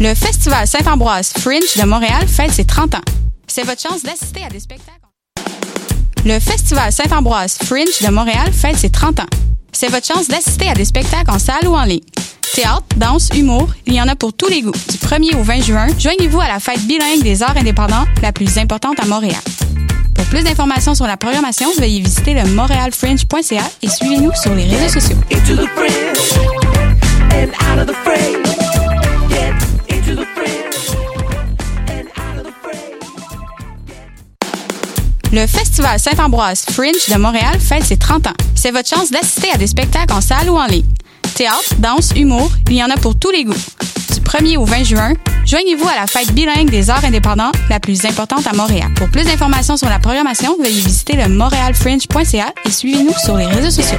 Le Festival Saint-Ambroise Fringe de Montréal fête ses 30 ans. C'est votre chance d'assister à des spectacles. Le Festival Saint-Ambroise Fringe de Montréal fête ses 30 ans. C'est votre chance d'assister à des spectacles en salle ou en ligne. Théâtre, danse, humour, il y en a pour tous les goûts. Du 1er au 20 juin, joignez-vous à la fête bilingue des arts indépendants, la plus importante à Montréal. Pour plus d'informations sur la programmation, veuillez visiter le montrealfringe.ca et suivez-nous sur les réseaux sociaux. Le Festival Saint-Ambroise Fringe de Montréal fête ses 30 ans. C'est votre chance d'assister à des spectacles en salle ou en ligne. Théâtre, danse, humour, il y en a pour tous les goûts. Du 1er au 20 juin, joignez-vous à la fête bilingue des arts indépendants, la plus importante à Montréal. Pour plus d'informations sur la programmation, veuillez visiter le montrealfringe.ca et suivez-nous sur les réseaux sociaux.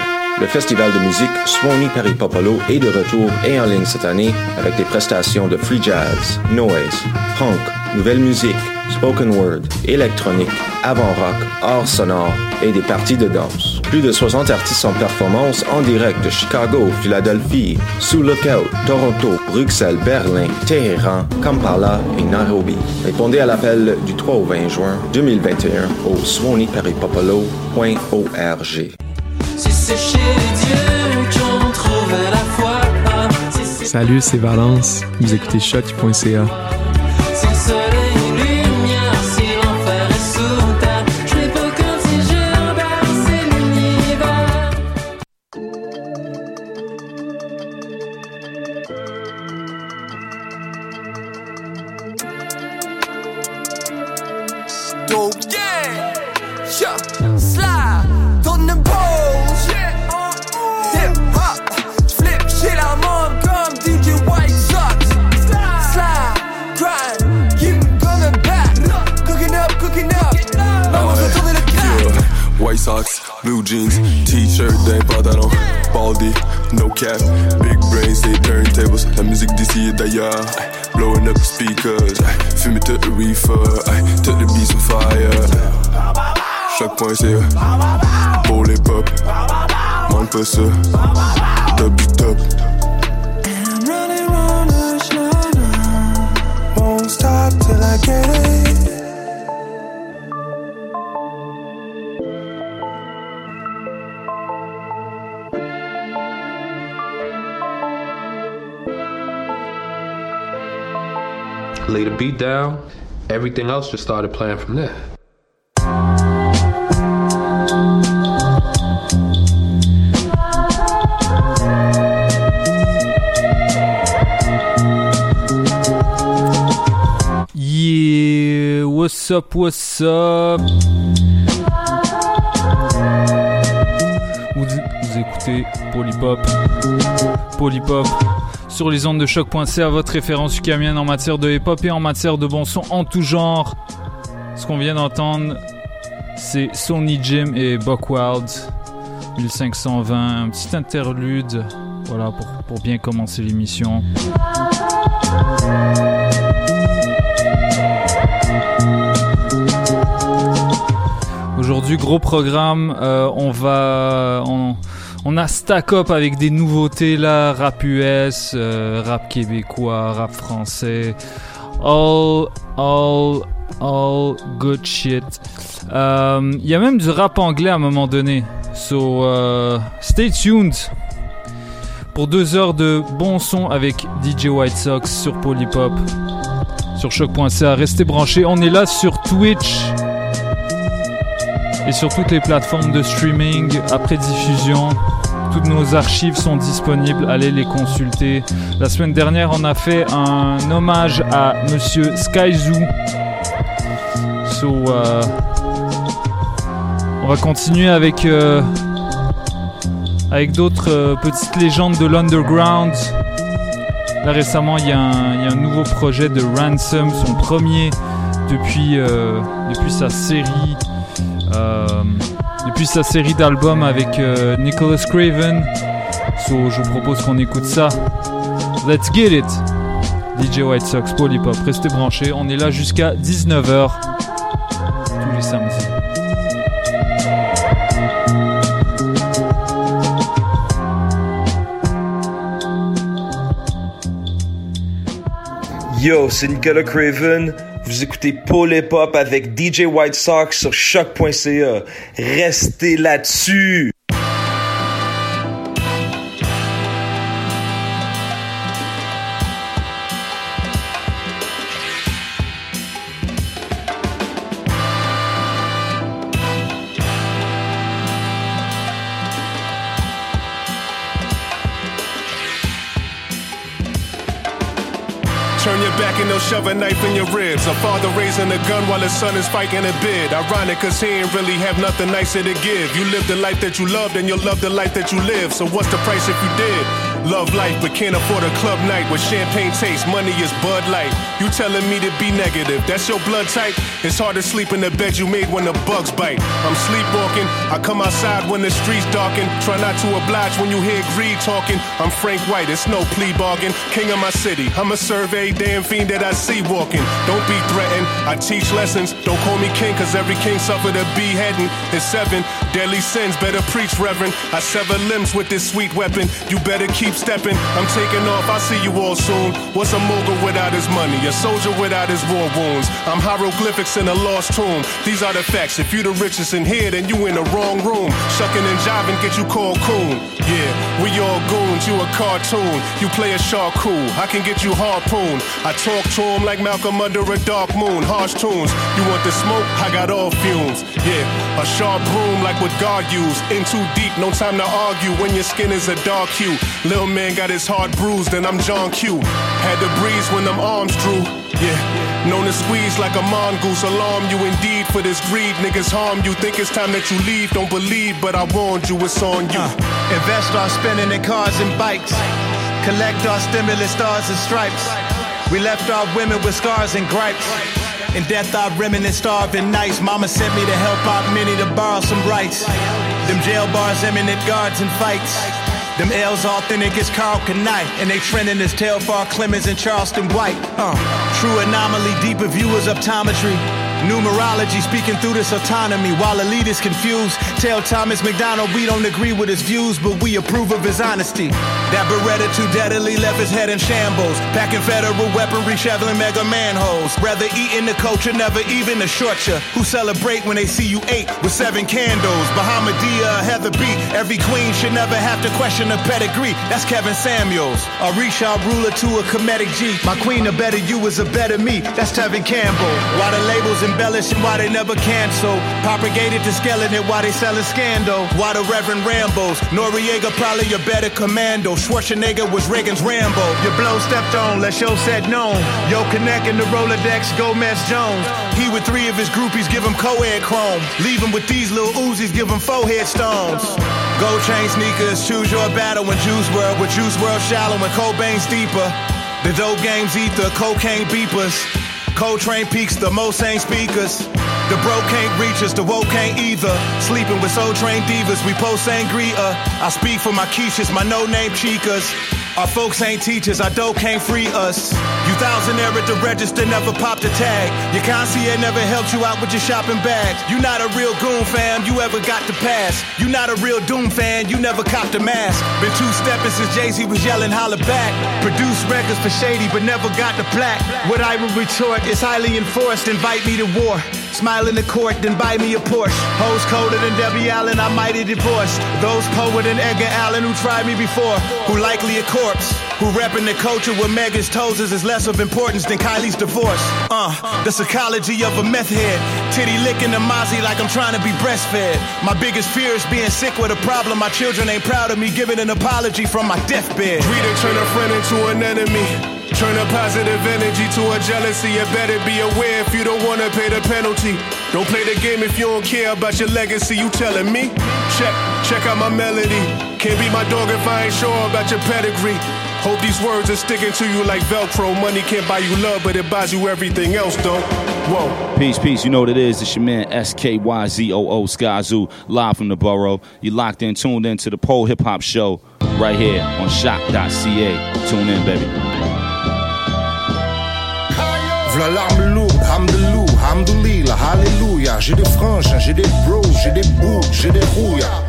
Le festival de musique Swanee Paris Popolo est de retour et en ligne cette année avec des prestations de free jazz, noise, punk, nouvelle musique, spoken word, électronique, avant-rock, art sonore et des parties de danse. Plus de 60 artistes en performance en direct de Chicago, Philadelphie, Sous Lookout, Toronto, Bruxelles, Berlin, Téhéran, Kampala et Nairobi. Répondez à l'appel du 3 au 20 juin 2021 au swaneeparisPopolo.org. Salut, c'est Valence. Vous écoutez choc.ca. blue jeans, t-shirt d'un pantalon, baldy, no cap, big brains, c'est turntables, la musique d'ici et d'ailleurs, blowing up the speakers, fumer tout le reefer, tout le beats on fire, chaque point c'est pour les pop, manque pas ça, top du top. The won't stop till I get it. Lay the beat down, everything else just started playing from there. Yeah, what's up, what's up? Vous, vous écoutez Polypop. Polypop sur les ondes de choc.ca, votre référence ukamienne en matière de hip-hop et en matière de bon son en tout genre. Ce qu'on vient d'entendre, c'est Sony Jim et Buckwild 1520, un petit interlude, voilà, pour, pour bien commencer l'émission. Aujourd'hui, gros programme. euh, on va, on, on a stack up avec des nouveautés là, rap US, euh, rap québécois, rap français, all, all, all good shit. Euh, Il y a même du rap anglais à un moment donné. So, euh, stay tuned pour deux heures de bon son avec DJ White Sox sur Polypop, sur choc.ca. Restez branchés. On est là sur Twitch et sur toutes les plateformes de streaming après diffusion. Toutes nos archives sont disponibles, allez les consulter. La semaine dernière, on a fait un hommage à Monsieur Skyzoo. Euh, on va continuer avec euh, avec d'autres euh, petites légendes de l'underground. Là récemment, il y, a un- il y a un nouveau projet de Ransom, son premier depuis depuis sa série depuis sa série d'albums avec euh, Nicholas Craven. So, je vous propose qu'on écoute ça. Let's get it. DJ White Sox, Polypop, restez branchés. On est là jusqu'à 19h tous les samedis. Yo, c'est Nicolas Craven. Vous écoutez Paul Hip Hop avec DJ White Sox sur choc.ca. Restez là-dessus. Shove a knife in your ribs. A father raising a gun while his son is fighting a bid. Ironic, cause he ain't really have nothing nicer to give. You live the life that you loved and you'll love the life that you live. So what's the price if you did? Love life, but can't afford a club night with champagne taste. Money is Bud Light. You telling me to be negative? That's your blood type? It's hard to sleep in the bed you made when the bugs bite. I'm sleepwalking. I come outside when the streets darken. Try not to oblige when you hear greed talking. I'm Frank White. It's no plea bargain. King of my city. I'm a survey damn fiend that I see walking. Don't be threatened. I teach lessons. Don't call me king, cause every king suffered a beheading. It's seven deadly sins. Better preach, Reverend. I sever limbs with this sweet weapon. You better keep stepping. I'm taking off. I'll see you all soon. What's a mogul without his money? A soldier without his war wounds. I'm hieroglyphics in a lost tomb. These are the facts. If you the richest in here, then you in the wrong room. Shucking and jiving get you called coon. Yeah, we all goons. You a cartoon. You play a shark cool. I can get you harpoon. I talk to him like Malcolm under a dark moon. Harsh tunes. You want the smoke? I got all fumes. Yeah, a sharp broom like what God used. In too deep, no time to argue when your skin is a dark hue. Lil man got his heart bruised and I'm John Q. Had to breeze when them arms drew. Yeah, known to squeeze like a mongoose. Alarm you indeed for this greed. Niggas harm you. Think it's time that you leave. Don't believe, but I warned you, it's on you. Uh, invest our spending in cars and bikes. Collect our stimulus stars and stripes. We left our women with scars and gripes. In death, our reminisce starving nights. Mama sent me to help out many to borrow some rights. Them jail bars, eminent guards and fights. Them L's authentic as Carl Knight, and they trending as Telfar Clemens and Charleston White. Uh, true anomaly, deeper viewers optometry. Numerology speaking through this autonomy while elite is confused. Tell Thomas McDonald we don't agree with his views, but we approve of his honesty. That Beretta too deadly left his head in shambles. Packing federal weaponry, shoveling mega manholes. Rather eating the culture, never even the short. Who celebrate when they see you eight with seven candles. Bahamadia, Heather B. Every queen should never have to question her pedigree. That's Kevin Samuels. A Arisha ruler to a comedic G. My queen, a better you is a better me. That's Tevin Campbell. Why the labels embellish and why they never cancel. Propagated to skeleton why they selling scandal. Why the Reverend Rambos. Noriega probably a better commando. Schwarzenegger was Reagan's Rambo. Your blow stepped on, let show said known. Yo Connect in the Rolodex, Gomez Jones. He with three of his groupies give him co-ed chrome. Leave him with these little Uzis, give him four headstones. Gold chain sneakers, choose your battle in Juice WRLD. With Juice WRLD shallow and Cobain's deeper. The dope games ether, cocaine beepers. Coltrane peaks, the Mosane speakers. The bro can't reach us, the woe can't either. Sleeping with soul trained divas, we post sangria. I speak for my quiches, my no name chicas. Our folks ain't teachers, our dough can't free us. You thousand air at the register, never popped a tag. Your concierge never helped you out with your shopping bags. You not a real goon fam, you ever got the pass. You not a real Doom fan, you never copped a mask. Been two stepping since Jay Z was yelling holla back. Produced records for Shady, but never got the plaque. What I would retort is highly enforced, invite me to war. Smile in the court, then buy me a Porsche. Hoes colder than Debbie Allen, I might have divorced. Those poet than Edgar Allan who tried me before, who likely a corpse. Who reppin' the culture where Megan's toes is less of importance than Kylie's divorce. Uh, the psychology of a meth head. Titty licking the mozzie like I'm trying to be breastfed. My biggest fear is being sick with a problem. My children ain't proud of me giving an apology from my deathbed. And turn a friend into an enemy. Turn a positive energy to a jealousy. You better be aware if you don't wanna pay the penalty. Don't play the game if you don't care about your legacy. You telling me? Check, check out my melody. Can't be my dog if I ain't sure about your pedigree. Hope these words are sticking to you like Velcro. Money can't buy you love, but it buys you everything else, though. Whoa. Peace, peace. You know what it is. It's your man SKYZOO Skyzoo, live from the borough. You locked in, tuned in to the Pole Hip Hop Show right here on choq.ca. Tune in, baby. V'là l'arme lourde, hamdoulillah, alléluia. J'ai des frangins, j'ai des bros, j'ai des boucs, j'ai des rouillas.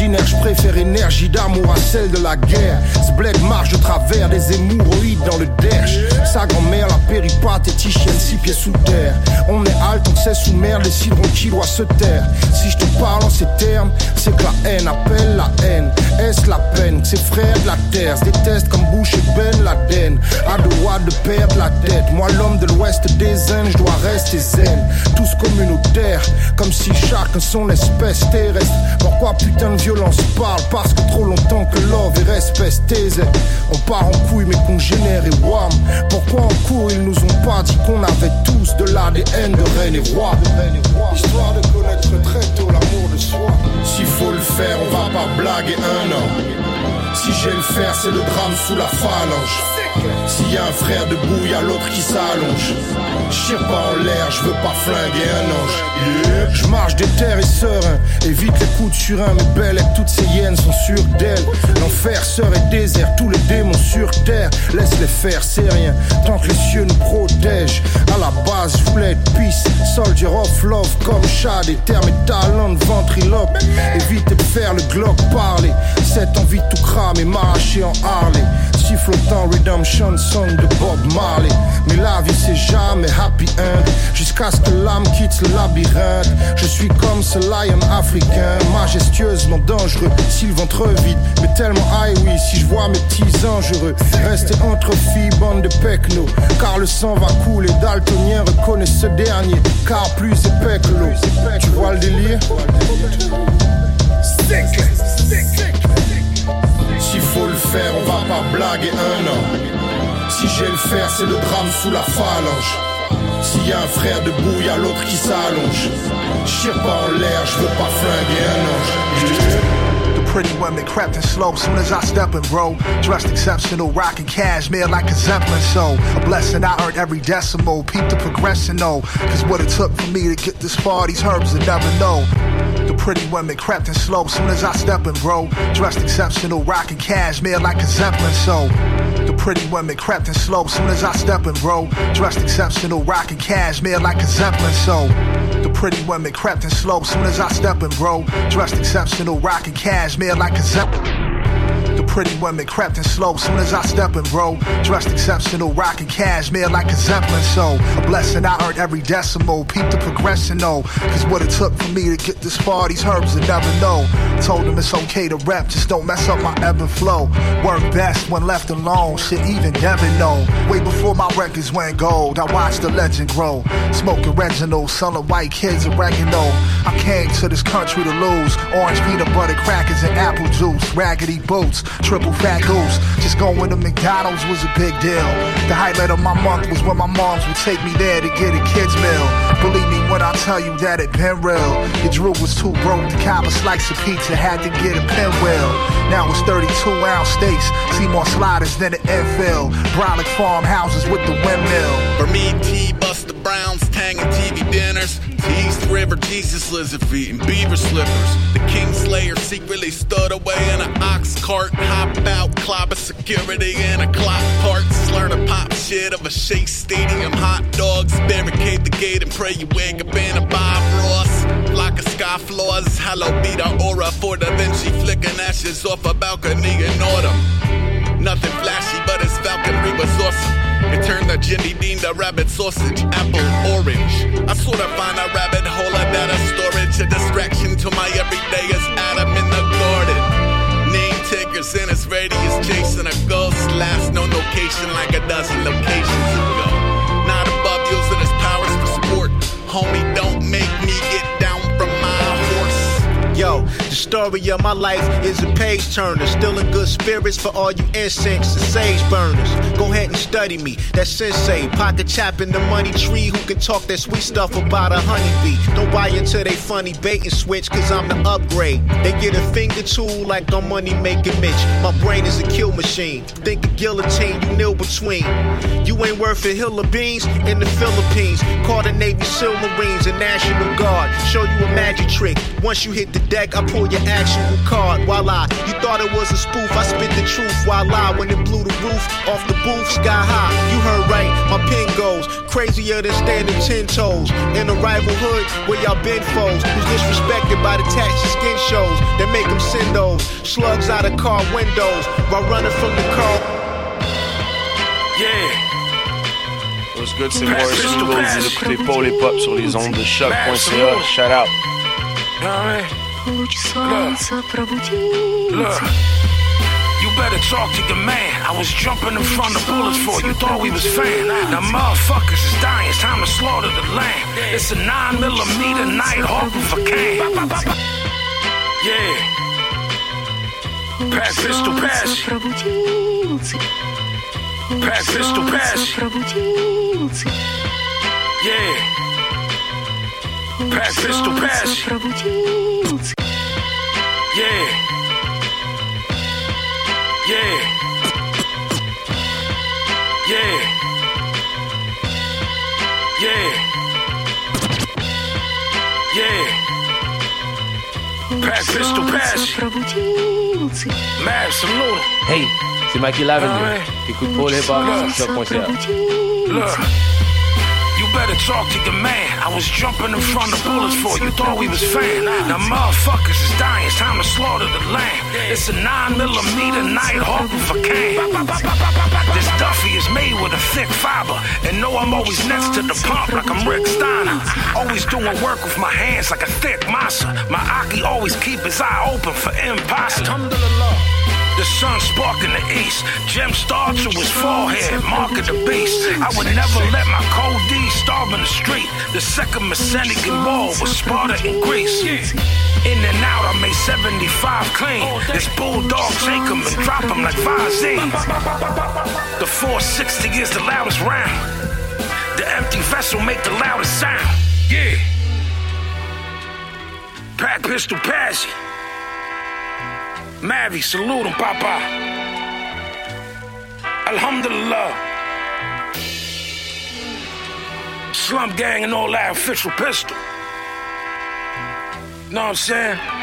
D'ordinaire, je préfère énergie d'amour à celle de la guerre. Ce bled marche de travers des hémorroïdes dans le derche. Sa grand-mère, la péripatéticienne, six pieds sous terre. On est halte, on sait sous mer, les cidrons qui doit se taire. Si je te parle en ces termes, c'est que la haine appelle la haine. Est-ce la peine que ses frères de la terre se détestent comme Bush et Ben Laden? À doigts de perdre la tête. Moi, l'homme de l'ouest des Indes, je dois rester zen. Tous communautaires, comme si chacun son espèce terrestre. Pourquoi putain de parle Parce que trop longtemps que love et respect. On part en couille, mais qu'on génère et wham. Pourquoi en cours ils nous ont pas dit qu'on avait tous de l'ADN de reine et roi? Histoire de connaître très tôt l'amour de soi. S'il faut le faire, on va pas blaguer un an. Si j'ai le faire, c'est le drame sous la phalange. S'il y a un frère debout, y a l'autre qui s'allonge. Je tire pas en l'air, je veux pas flinguer un ange. Je marche des terres et serein, évite les coups de surin. Mes belles et toutes ces hyènes sont sûres d'elles. L'enfer serait désert, tous les démons sur terre. Laisse les faire, c'est rien, tant que les cieux nous protègent. À la base, je voulais être peace, soldier of love comme chat, des termes et talents de ventriloque. Évitez de faire le glock parler. Cette envie de tout cramer, m'arracher en Harley. Sifflotant Song de Bob Marley. Mais la vie c'est jamais happy end. Jusqu'à ce que l'âme quitte le labyrinthe. Je suis comme ce lion africain, majestueusement dangereux. Si le ventre vide, mais tellement high, oui. Si je vois mes petits anges heureux, rester entre filles, bande de pecno. Car le sang va couler, daltonien reconnaît ce dernier. Car plus épais que l'eau. Tu vois le délire? Sick. S'il faut le faire, on va pas blaguer un an. Si j'ai le faire, c'est le drame sous la phalange. S'il y a un frère debout, y a l'autre qui s'allonge. Je tire pas en l'air, je veux pas flinguer un ange. The pretty women crept in slow soon as I step in, bro. Dressed exceptional, rocking cashmere like a Zeppelin show. A blessing I earned every decimal. Peep the progression, though. Cause what it took for me to get this far, these herbs will never know. Pretty women crept in slow soon as I step in, bro. Dressed exceptional, rocking cashmere like a Zeppelin show. The pretty women crept in slow soon as I step in, bro. Dressed exceptional, rocking cashmere like a Zeppelin show. The pretty women crept in slow soon as I step in, bro. Dressed exceptional, rocking cashmere like a Zeppelin. Pretty women crept in slow soon as I step in, bro. Dressed exceptional, rocking cashmere like a Zeppelin show. A blessing I earned every decimal. Peep the progression, though. Cause what it took for me to get this far, these herbs will never know. Told them it's okay to rap, just don't mess up my ebb and flow. Work best when left alone, shit even never know. Way before my records went gold, I watched the legend grow. Smoking Reginald, selling white kids oregano. I came to this country to lose. Orange peanut butter crackers and apple juice. Raggedy boots, triple fat goose. Just going to McDonald's was a big deal. The highlight of my month was when my moms would take me there to get a kid's meal. Believe me when I tell you that it been real. Your Drew was too broke to cop a slice of pizza, had to get a pinwheel. Now it's 32 ounce steaks, see more sliders than the infield. Brolic farmhouses with the windmill. For me, T, Buster Browns, Tang and TV dinners. East River, Jesus lizard feet and beaver slippers. The King Slayer secretly stood away in an ox cart. Hop out, clobber security in a clock park. Slur the pop shit of a Shea Stadium. Hot dogs, barricade the gate and pray you wake up in a Bob Ross. Block of sky floors, hello be the aura for Da Vinci flicking ashes off a balcony in autumn. Nothing flashy, but his falconry was awesome. It turned the Jimmy Dean to rabbit sausage, apple, orange. I sort of find a rabbit hole of data storage. A distraction to my everyday is Adam in the garden. Name takers in his radius chasing a ghost. Last known location like a dozen locations ago. Not above using his powers for sport. Homie, don't make me get down from my horse. Yo, the story of my life is a page turner. Still in good spirits for all you incense and sage burners. Go ahead and study me. That sensei, pocket chopping the money tree who can talk that sweet stuff about a honeybee. Don't buy into they funny bait and switch, cause I'm the upgrade. They get a finger tool like I'm money making Mitch. My brain is a kill machine. Think of guillotine, you kneel between. You ain't worth a hill of beans in the Philippines. Call the Navy SEAL Marines and National Guard. Show you a magic trick. Once you hit the deck, I pull your actual card. Voila, you thought it was a spoof. I spit the truth. Voila, when it blew the roof off the booth, sky high. You heard right, my pen goes crazier than standing ten toes. In a rival hood where y'all been foes. Who's disrespected by the taxi skin shows that make them send those slugs out of car windows while running from the car. Yeah. What's good, c'est Morris Singles. Vous écoutez Paul et Pop sur les ondes de choq.ca. Shout out Луч солнца пробудился. You better talk to your man. I was jumping in front of bullets for you. Thought we was fan. Now motherfuckers is dying. It's time to slaughter the lamb. It's a nine millimeter night hawk with a can. Yeah. Pack pistol pass. Пробудился. Pack pistol pass. Пробудился. Yeah. Pass, pistol, pass. Yeah. Yeah. Yeah. Yeah. Yeah. Pass, pistol, pass. Man, salute. Hey, c'est Mikey Lavender. Écoute Paul Hip Hop sur Better talk to your man. I was jumping in front of bullets for you. Thought we was fan. Now motherfuckers is dying. It's time to slaughter the lamb. It's a nine millimeter night hawk with a can. This Duffy is made with a thick fiber. And know I'm always next to the pump like I'm Rick Steiner. Always doing work with my hands like a thick massa. My Aki always keep his eye open for imposter. The sun spark in the east. Gem star to his forehead, mark of the beast. I would never let my cold D starve in the street. The second Messenican wall was Sparta and Greece. In and out, I made 75 clean. This bulldog take him and drop him like Vazine. The 460 is the loudest round. The empty vessel make the loudest sound. Yeah. Pack pistol pass it. Mavi, salute him, Papa. Alhamdulillah. Slum gang and all that official pistol. Know what I'm saying?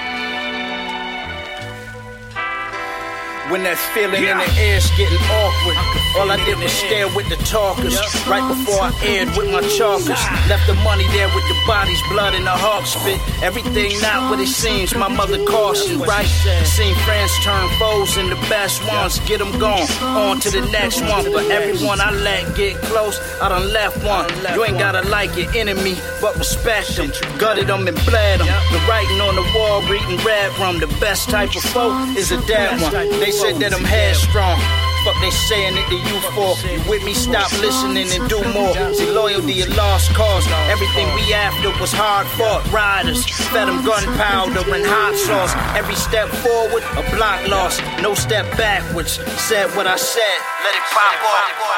When that feeling in the air's getting awkward, all I did was stare with the talkers. Right before I aired with my chalkers, left the money there with the bodies, blood in the hawk spit. Everything not what it seems. My mother cautioned, right? Seen friends turn foes and the best ones get them gone. On to the next one, but everyone I let get close, I done left one. You ain't gotta like your enemy, but respect them. Gutted them and bled them. The writing on the wall, reading red from The best type of foe is a dead one. They said that I'm headstrong. Fuck they saying it to you for. You with me, stop listening and do more. See, loyalty a lost cause. Everything we after was hard fought. Riders, fed them gunpowder and hot sauce. Every step forward, a block lost. No step backwards. Said what I said, let it pop off.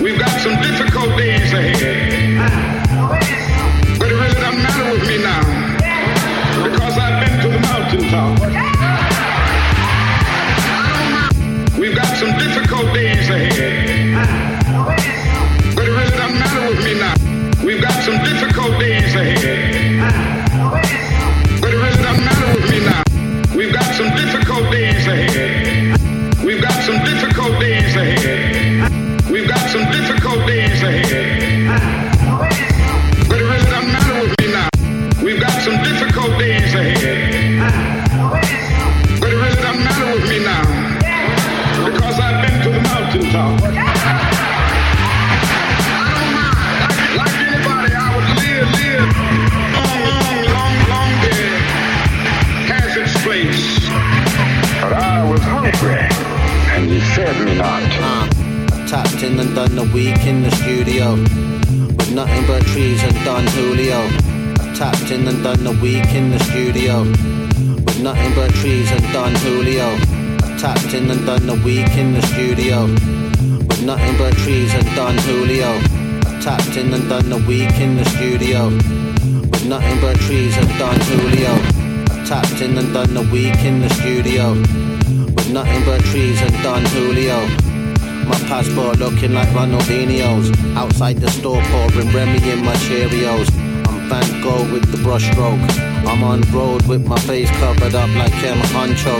We've got some difficult done a week in the studio with nothing but trees and Don Julio. I tapped in and done a week in the studio. With nothing but trees and Don Julio. I tapped in and done a week in the studio. With nothing but trees and Don Julio. I tapped in and done a week in the studio. With nothing but trees and Don Julio. I tapped in and done a week in the studio. With nothing but trees and Don Julio. My passport looking like Ronaldinho's. Outside the store pouring Remy in my Cheerios. I'm Van Gogh with the brushstroke. I'm on road with my face covered up like Kem Honcho.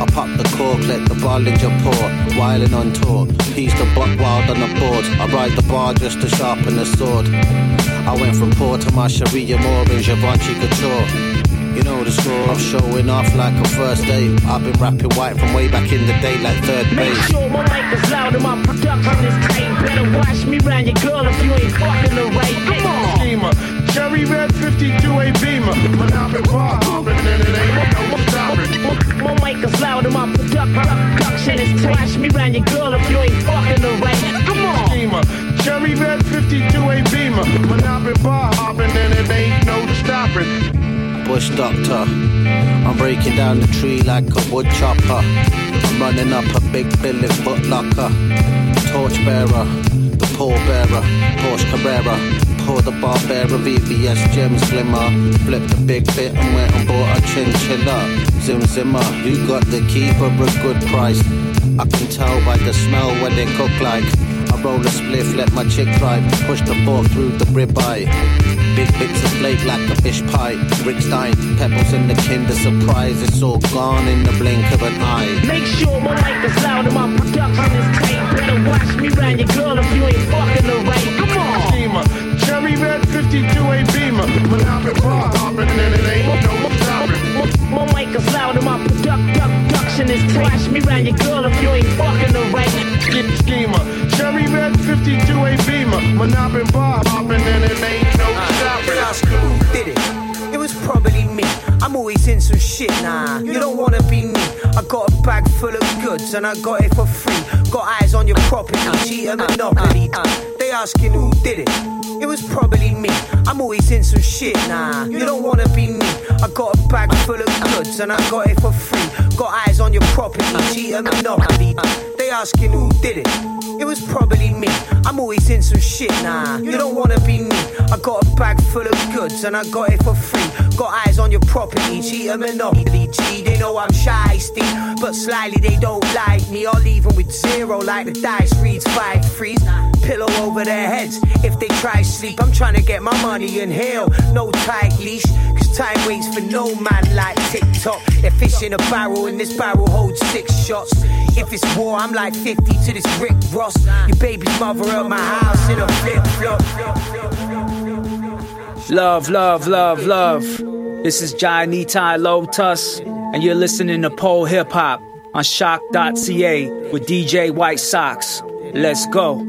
I pop the cork, let the Bollinger pour. Wildin' on tour. Piece the buck wild on the board. I ride the bar just to sharpen the sword. I went from poor to my Sharia Moore and Givenchy Couture. You know the score. I'm showing off like a first date. I've been rapping white from way back in the day, like third base. Make base. sure my mic is loud and my production is tight. Better watch me round your girl if you ain't fucking the right. Come on. Schema. Cherry red 52A Beamer. But I've been bar hopping and it ain't no stopping. My mic is loud and my product- production is tight. Watch me round your girl if you ain't fucking the right. Come on. Schema. Cherry red 52A Beamer. But I've been bar hopping and it ain't no stopping. Bush doctor. I'm breaking down the tree like a wood chopper. I'm running up a big Billy foot locker. Torchbearer, the poor pallbearer, Porsche Carrera. Pour the Barbera VVS gems glimmer. Flip the big bit and went and bought a chinchilla. Zim Zimmer, you got the key for a good price. I can tell by the smell what they cook like. I roll a spliff, let my chick drive, push the fork through the ribeye. Big bits of flake like a fish pie. Rick Stein, pebbles in the Kinder Surprise. It's all gone in the blink of an eye. Make sure my mic is loud and my production is tight. Better watch me round your girl if you ain't fucking the right. Come on. Schema. Cherry red 52A Beamer. But I've been bar hopping and it ain't no stopping. My mic is loud and my product- production is tight. Watch me round your girl if you ain't fucking the right. Sch- Schema. Cherry red 52A Beamer. But I've been bar hopping and it ain't no They ask stopping. who did it. It was probably me. I'm always in some shit, nah. You don't wanna be me. I got a bag full of goods and I got it for free. Got eyes on your property, cheat a monopoly. They asking who did it. It was probably me. I'm always in some shit, nah. You don't wanna be me. I got a bag full of goods and I got it for free. Got eyes on your property, cheat a monopoly. They asking who did it. It was probably me. I'm always in some shit, nah. You don't wanna be me. I got a bag full of goods and I got it for free. Got eyes on your property, cheat a monopoly. Gee, they know I'm shy, Steve. but slyly they don't like me. I'll with zero, like the dice reads five threes. Pillow over their heads if they try sleep. I'm trying to get my money in hell, no tight leash. Cause time waits for no man like TikTok. They're in a barrel, and this barrel holds six shots. If it's war, I'm like 50 to this Rick Ross. Your baby's mother at my house in a flip flop. Love, love, love, love. This is Janita Lotus, and you're listening to Pole Hip Hop on choq.ca with DJ White Sox. Let's go.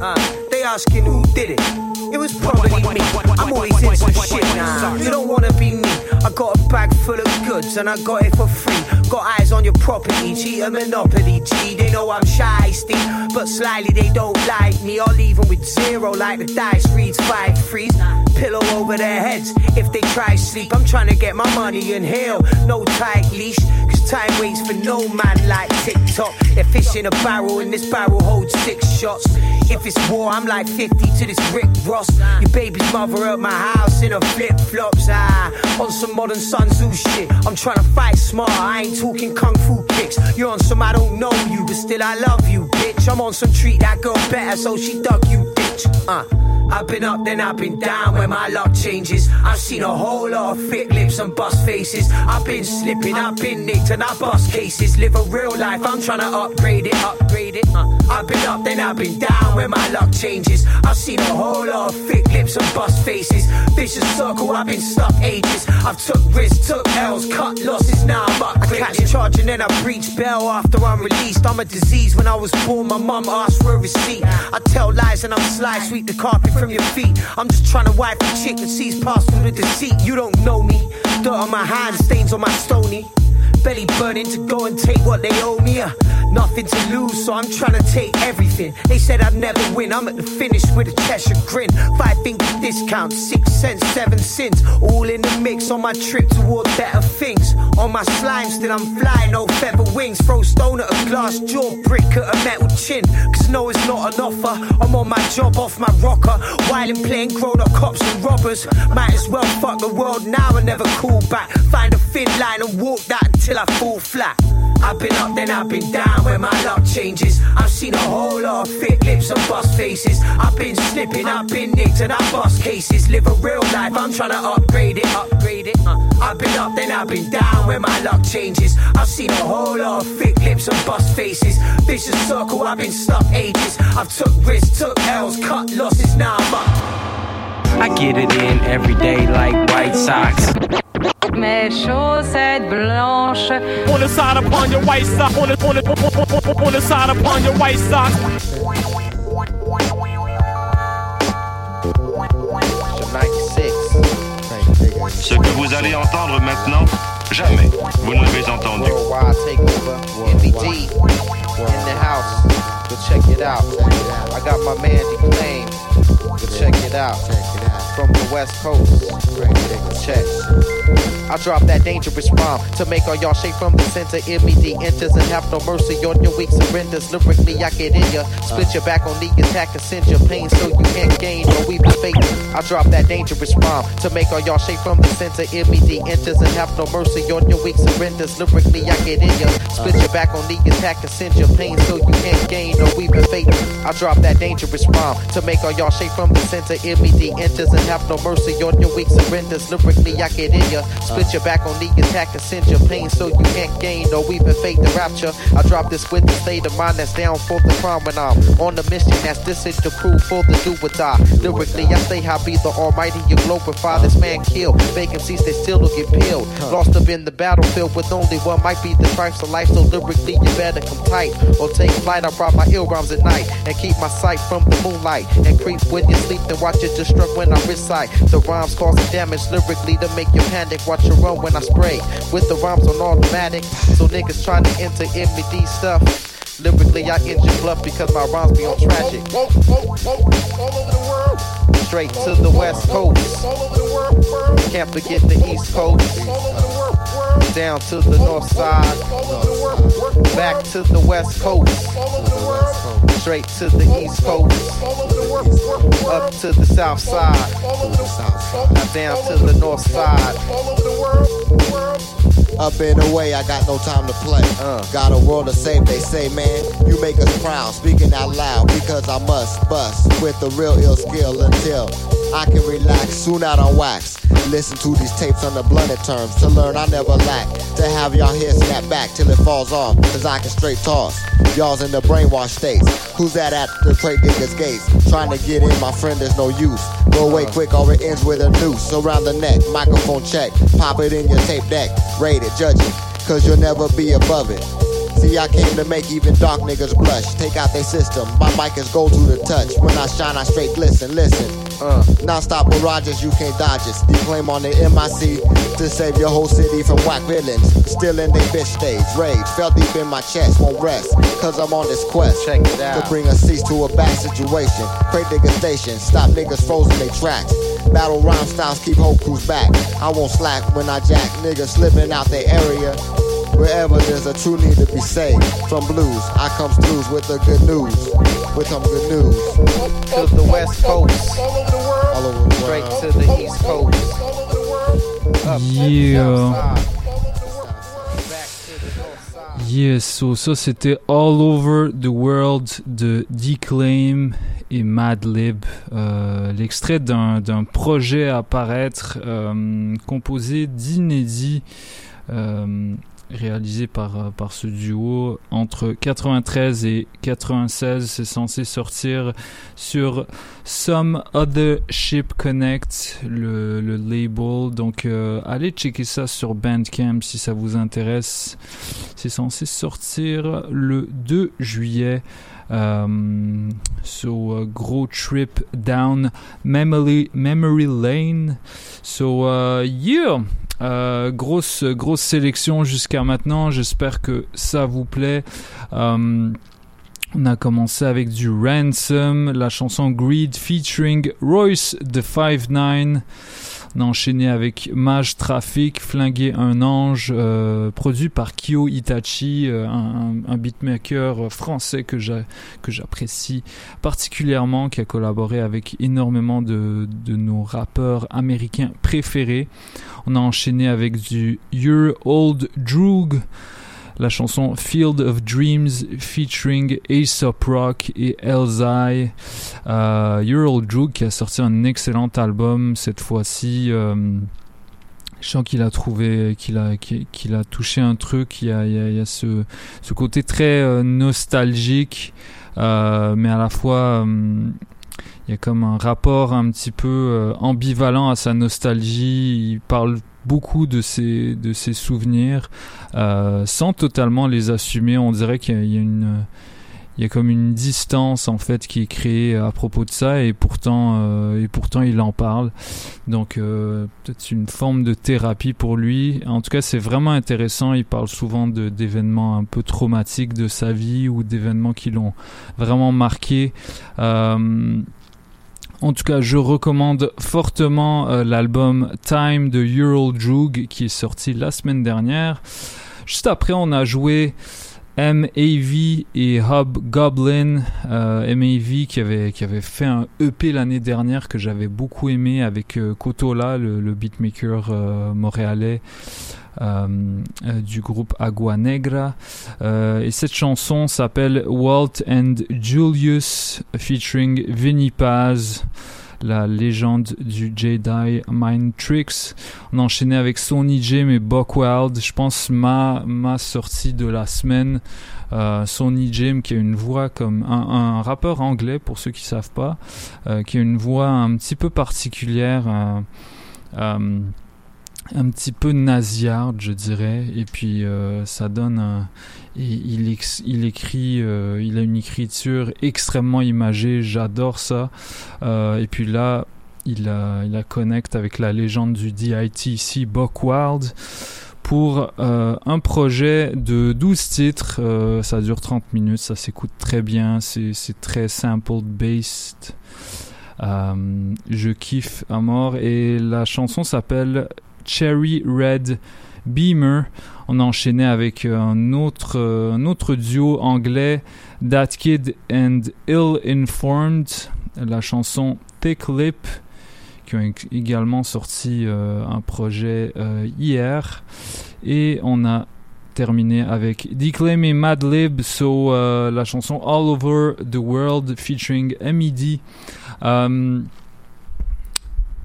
Uh, they asking who did it. It was probably me. I'm always in some shit now. You don't wanna be me. I got a bag full of goods and I got it for free. Got eyes on your property, cheat a monopoly. Gee, they know I'm shy, Steve. but slyly they don't like me. I'll leave 'em with zero, like the dice reads five threes. Pillow over their heads if they try sleep. I'm trying to get my money in hell, no tight leash. Cause time waits for no man like TikTok. They're fish in a barrel, and this barrel holds six shots. If it's war, I'm like 50 to this brick Rick Ross. Your baby's mother at my house in her flip flops. Ah, on some modern Sun Tzu shit. I'm trying to fight smart, I ain't talking kung fu kicks. You're on some I don't know you, but still I love you, bitch. I'm on some treat that girl better, so she dug you, bitch. Uh. I've been up, then I've been down when my luck changes. I've seen a whole lot of thick lips and bust faces. I've been slipping, I've been nicked, and I bust cases. Live a real life, I'm trying to upgrade it, upgrade it. Uh, I've been up, then I've been down when my luck changes. I've seen a whole lot of thick lips and bust faces. Vicious circle, I've been stuck ages. I've took risks, took L's, cut losses, now I'm upgraded. I catch charge and then I breach bail after I'm released. I'm a disease when I was born, my mum asked for a receipt. I tell lies and I'm sly, sweep the carpet from your feet. I'm just trying to wipe a chick that sees past through the deceit. You don't know me. Dirt on my hands, stains on my stony. Belly burning to go and take what they owe me. Uh, Nothing to lose, so I'm trying to take everything. They said I'd never win. I'm at the finish with a Cheshire grin. Five finger discount, six cents, seven cents. All in the mix on my trip toward better things. On my slime, still I'm flying, no feather wings. Throw stone at a glass jaw, brick at a metal chin. Cause no, it's not an offer. I'm on my job off my rocker. While I'm playing grown up cops and robbers. Might as well fuck the world now and never call back. Find a thin line and walk that until I fall flat. I've been up, then I've been down where my luck changes. I've seen a whole lot of thick lips and bust faces. I've been slipping, I've been nicked and I bust cases. Live a real life, I'm trying to upgrade it, upgrade it. Uh, I've been up, then I've been down where my luck changes. I've seen a whole lot of thick lips and bust faces. Vicious circle, I've been stuck ages. I've took risks, took L's, cut losses, now I'm up. I get it in every day like White Sox. Mes chaussettes blanches. On the side upon your white sock. On the, on the, on the, on the side upon your white sock. Ce que vous allez entendre maintenant, jamais vous ne l'avez entendu. Worldwide takeover. MBD in the house. Go check it out. I got my man Declaim. Go check it out. From the West Coast. Check. I drop that dangerous rhyme to make all y'all shake from the center. MED enters and have no mercy on your weak surrenders. Lyrically, I get in ya. Split your back on the attack and send your pain so you can't gain or even fake. I drop that dangerous rhyme to make all y'all shake from the center. MED enters and have no mercy on your weak surrenders. Lyrically, I get in ya. Split your back on the attack and send your pain so you can't gain or even fake. I drop that dangerous rhyme to make all y'all shake from the center. MED enters and have no mercy on your weak surrenders. Lyrically, I get in ya. Split your back on the attack and send your pain so you can't gain or even fake the rapture. I drop this with the state of mind that's down for the crime when I'm on the mission. That's this is the crew for the do or die. Lyrically, I say how be the almighty, you glorify this man killed. Vacancies, they still don't get peeled. Lost up in the battlefield with only one might be the price of life. So lyrically, you better come tight or take flight. I rock my ill rhymes at night and keep my sight from the moonlight and creep when you sleep. Then watch it destruct when I recite. The rhymes causing damage lyrically to make you panic. Watch you run when I spray with the rhymes on automatic. So niggas trying to enter MED stuff. Lyrically, I engine bluff because my rhymes be on tragic. Straight to the west coast. Can't forget the east coast. Down to the north side. Back to the west coast. Straight to the east coast. Up to the south side. Now down to the north side. Up and away, I got no time to play. Uh. Got a world to save, they say, man. You make us proud, speaking out loud, because I must bust with the real ill skill until I can relax. Soon out on wax. Listen to these tapes on the blunted terms to learn I never lack. To have y'all head snap back till it falls off, cause I can straight toss. Y'all's in the brainwash states. Who's that at the trade diggers gates? Trying to get in, my friend, there's no use. Go away uh-huh. quick or it ends with a noose around the neck. Microphone check, pop it in your tape deck. Rate it, judge it, cause you'll never be above it. See, I came to make even dark niggas blush. Take out their system. My mic is gold to the touch. When I shine, I straight glisten. Listen. Uh, non-stop barrages, you can't dodge it. Declaime on the MIC to save your whole city from whack villains. Still in they bitch stage. Rage felt deep in my chest, won't rest. Cause I'm on this quest. Check it out. To bring a cease to a bad situation. Pray digger station. Stop niggas frozen they tracks. Battle rhyme styles keep whole crews back. I won't slack when I jack niggas slipping out their area. Wherever there's a true need to be saved from blues, I comes through with the good news. With some good news. To the west coast. All over the Straight world. to the east coast. Up to the Yeah. Yes, so ça c'était All Over the World de Declaim et Madlib, euh, l'extrait d'un d'un projet à paraître euh, composé d'inédits euh, réalisé par, euh, par ce duo entre 93 et 96. C'est censé sortir sur Some Other Ship Connect, le, le label. Donc euh, allez checker ça sur Bandcamp si ça vous intéresse. C'est censé sortir le 2 juillet. Um, so uh, gros trip down memory memory lane. So uh, yeah. Euh, grosse grosse sélection jusqu'à maintenant. J'espère que ça vous plaît. Euh, on a commencé avec du Ransom, la chanson Greed featuring Royce the 5-9. On a enchaîné avec Mage Traffic, Flinguer un ange, euh, produit par Kyo Itachi, euh, un, beatmaker français que j'a- que j'apprécie particulièrement, qui a collaboré avec énormément de, de nos rappeurs américains préférés. On a enchaîné avec du Your Old Droog, la chanson Field of Dreams featuring Aesop Rock et Elzai. Euh, Old Droog qui a sorti un excellent album cette fois-ci. euh, je sens qu'il a trouvé, qu'il a, qu'il a touché un truc. Il y a, il y a, ce, ce côté très euh, nostalgique, mais à la fois, il y a comme un rapport un petit peu ambivalent à sa nostalgie. Il parle beaucoup de ses, de souvenirs, euh, sans totalement les assumer. On dirait qu'il y a, une y a comme une distance en fait qui est créée à propos de ça et pourtant euh, et pourtant il en parle. Donc euh, peut-être une forme de thérapie pour lui. En tout cas c'est vraiment intéressant. Il parle souvent d'événements un peu traumatiques de sa vie ou d'événements qui l'ont vraiment marqué en tout cas, je recommande fortement euh, l'album Time de Ural Droog qui est sorti la semaine dernière. Juste après, on a joué MAV et Hobgoblin. Euh, MAV qui avait, qui avait fait un EP l'année dernière que j'avais beaucoup aimé avec euh, Kotola, le, beatmaker euh, montréalais. Euh, euh, du groupe Agua Negra. Euh, et cette chanson s'appelle Walt and Julius featuring Vinny Paz, la légende du Jedi Mind Tricks. On a enchaîné avec Sony Jim et Buckwild. Je pense ma, ma sortie de la semaine. Euh, Sony Jim qui a une voix comme un, rappeur anglais pour ceux qui savent pas, qui a une voix un petit peu particulière. Un petit peu nasillarde, je dirais, et puis euh, ça donne un... et il, écrit, euh, il a une écriture extrêmement imagée, j'adore ça. Euh, et puis là, il a, il a connecte avec la légende du DITC Buckwild pour un projet de 12 titres. Ça dure 30 minutes, ça s'écoute très bien, c'est très sample-based. Je kiffe à mort et la chanson s'appelle Cherry Red Beamer. On a enchaîné avec euh, un autre, euh, un autre duo anglais, That Kid and Ill Informed, la chanson Thick Lip, qui ont ég- également sorti euh, un projet hier. Et on a terminé avec Declaim et Madlib, so la chanson All Over the World featuring MED.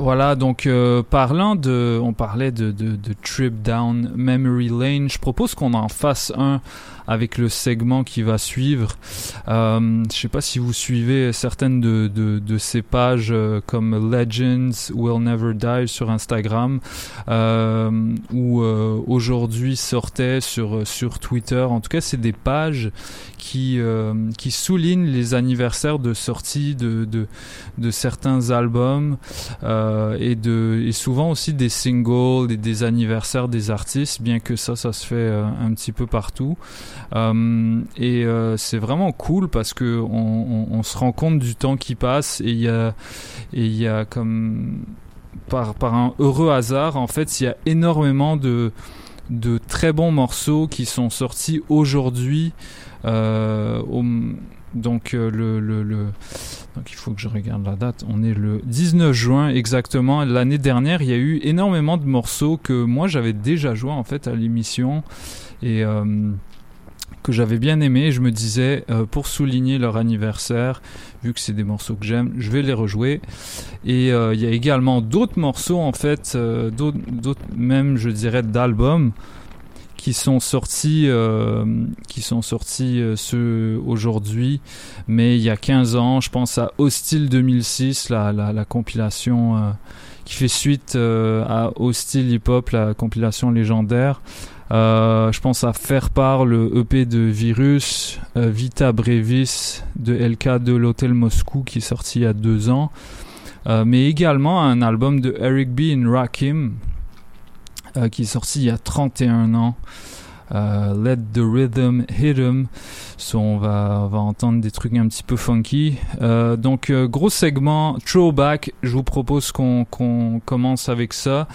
Voilà, donc euh, parlant de, on parlait de, de, de Trip Down Memory Lane. Je propose qu'on en fasse un avec le segment qui va suivre. Euh, je sais pas si vous suivez certaines de, ces pages euh, comme Legends Will Never Die sur Instagram euh, ou euh, aujourd'hui sortait sur sur Twitter. En tout cas, c'est des pages qui qui soulignent les anniversaires de sortie de de, certains albums et de et souvent aussi des singles et des anniversaires des artistes, bien que ça ça se fait un petit peu partout. Euh, et euh, c'est vraiment cool parce que on, se rend compte du temps qui passe et il y a et il y a comme par par un heureux hasard en fait il y a énormément de de très bons morceaux qui sont sortis aujourd'hui euh, donc le, donc il faut que je regarde la date. On est le 19 juin exactement. L'année dernière, il y a eu énormément de morceaux que moi j'avais déjà joué en fait à l'émission et que j'avais bien aimé. Je me disais euh, pour souligner leur anniversaire, vu que c'est des morceaux que j'aime, je vais les rejouer. Et euh, il y a également d'autres morceaux en fait, euh, d'autres, même je dirais d'albums qui sont sortis qui sont sortis aujourd'hui mais il y a 15 ans je pense à Hostile 2006 la, la, la compilation qui fait suite à Hostile Hip Hop la compilation légendaire euh, je pense à Faire part le EP de Virus euh, Vita Brevis de LK de l'Hôtel Moscou qui est sorti il y a deux ans euh, mais également un album de Eric B. Rakim qui est sorti il y a 31 ans. Let the Rhythm Hit 'em. So, on, va, entendre des trucs un petit peu funky. Donc, gros segment, throwback. Je vous propose qu'on commence avec ça.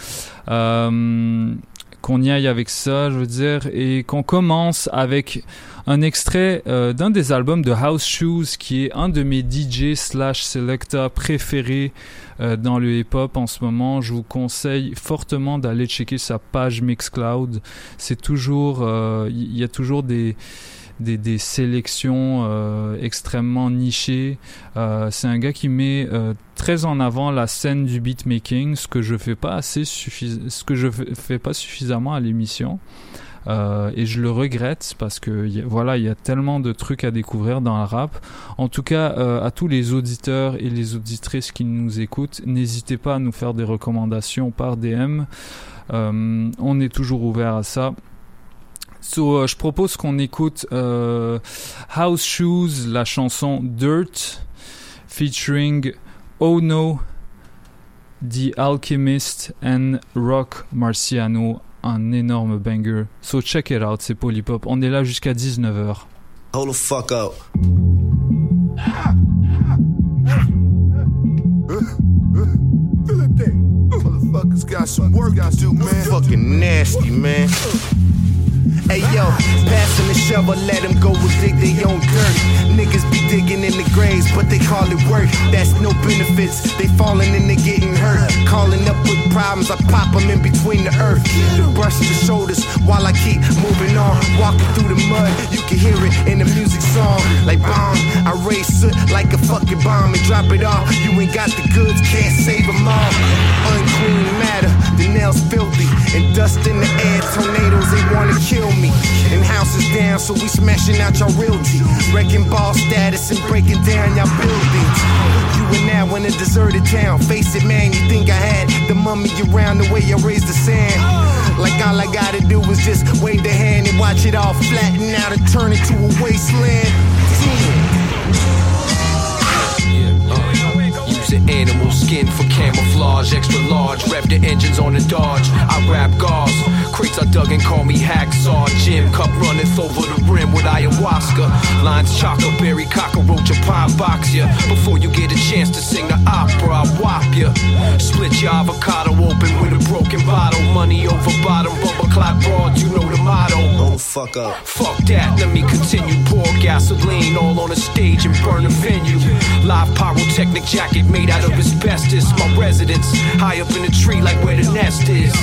Qu'on y aille avec ça, je veux dire, et qu'on commence avec un extrait euh, d'un des albums de House Shoes, qui est un de mes DJ slash selecta préférés euh, dans le hip-hop en ce moment. Je vous conseille fortement d'aller checker sa page Mixcloud. C'est toujours, euh, il y, y a toujours des des, des sélections euh, extrêmement nichées. Euh, c'est un gars qui met euh, très en avant la scène du beatmaking, ce que je fais pas assez ce que je fais- pas suffisamment à l'émission. Et je le regrette parce que voilà, il y a tellement de trucs à découvrir dans le rap. En tout cas, à tous les auditeurs et les auditrices qui nous écoutent, n'hésitez pas à nous faire des recommandations par DM. On est toujours ouvert à ça. So, euh, je propose qu'on écoute euh, House Shoes, la chanson Dirt, featuring Oh No, The Alchemist and Rock Marciano, un énorme banger. So check it out, c'est Polypop. On est là jusqu'à 19h. Hold the fuck up. Motherfuckers got some work to do, man. Fucking nasty, man. Hey yo, passing the shovel, let them go and dig their own dirt. Niggas be digging in the graves, but they call it work. That's no benefits, they falling and they getting hurt. Calling up with problems, I pop them in between the earth. Brush the shoulders while I keep moving on. Walking through the mud, you can hear it in the music song. Like bomb, I raise soot like a fucking bomb and drop it off. You ain't got the goods, can't save them all. Unclean matter, the nails filthy, and dust in the air. Tornadoes, they wanna kill me. And houses down, so we smashing out your realty. Wrecking ball status and breaking down your buildings. You are now in a deserted town. Face it, man, you think I had the mummy around the way I raised the sand. Like all I gotta do is just wave the hand and watch it all flatten out and turn it to a wasteland. Using animal skin for camouflage, extra large. Rev the engines on the Dodge. I grab gauze. Crates I dug and call me hacksaw. Jim cup runneth over the rim with ayahuasca. Lines chocolate berry cockroach a pine box ya. Before you get a chance to sing the opera, I whop ya. Split your avocado open with a broken bottle. Money over bottom, bumper clap broad. You know the motto. The fuck up. Fuck that, let me continue. Pour gasoline all on the stage and burn the venue. Live pyrotechnic jacket made out of asbestos. My residence high up in the tree, like where the nest is.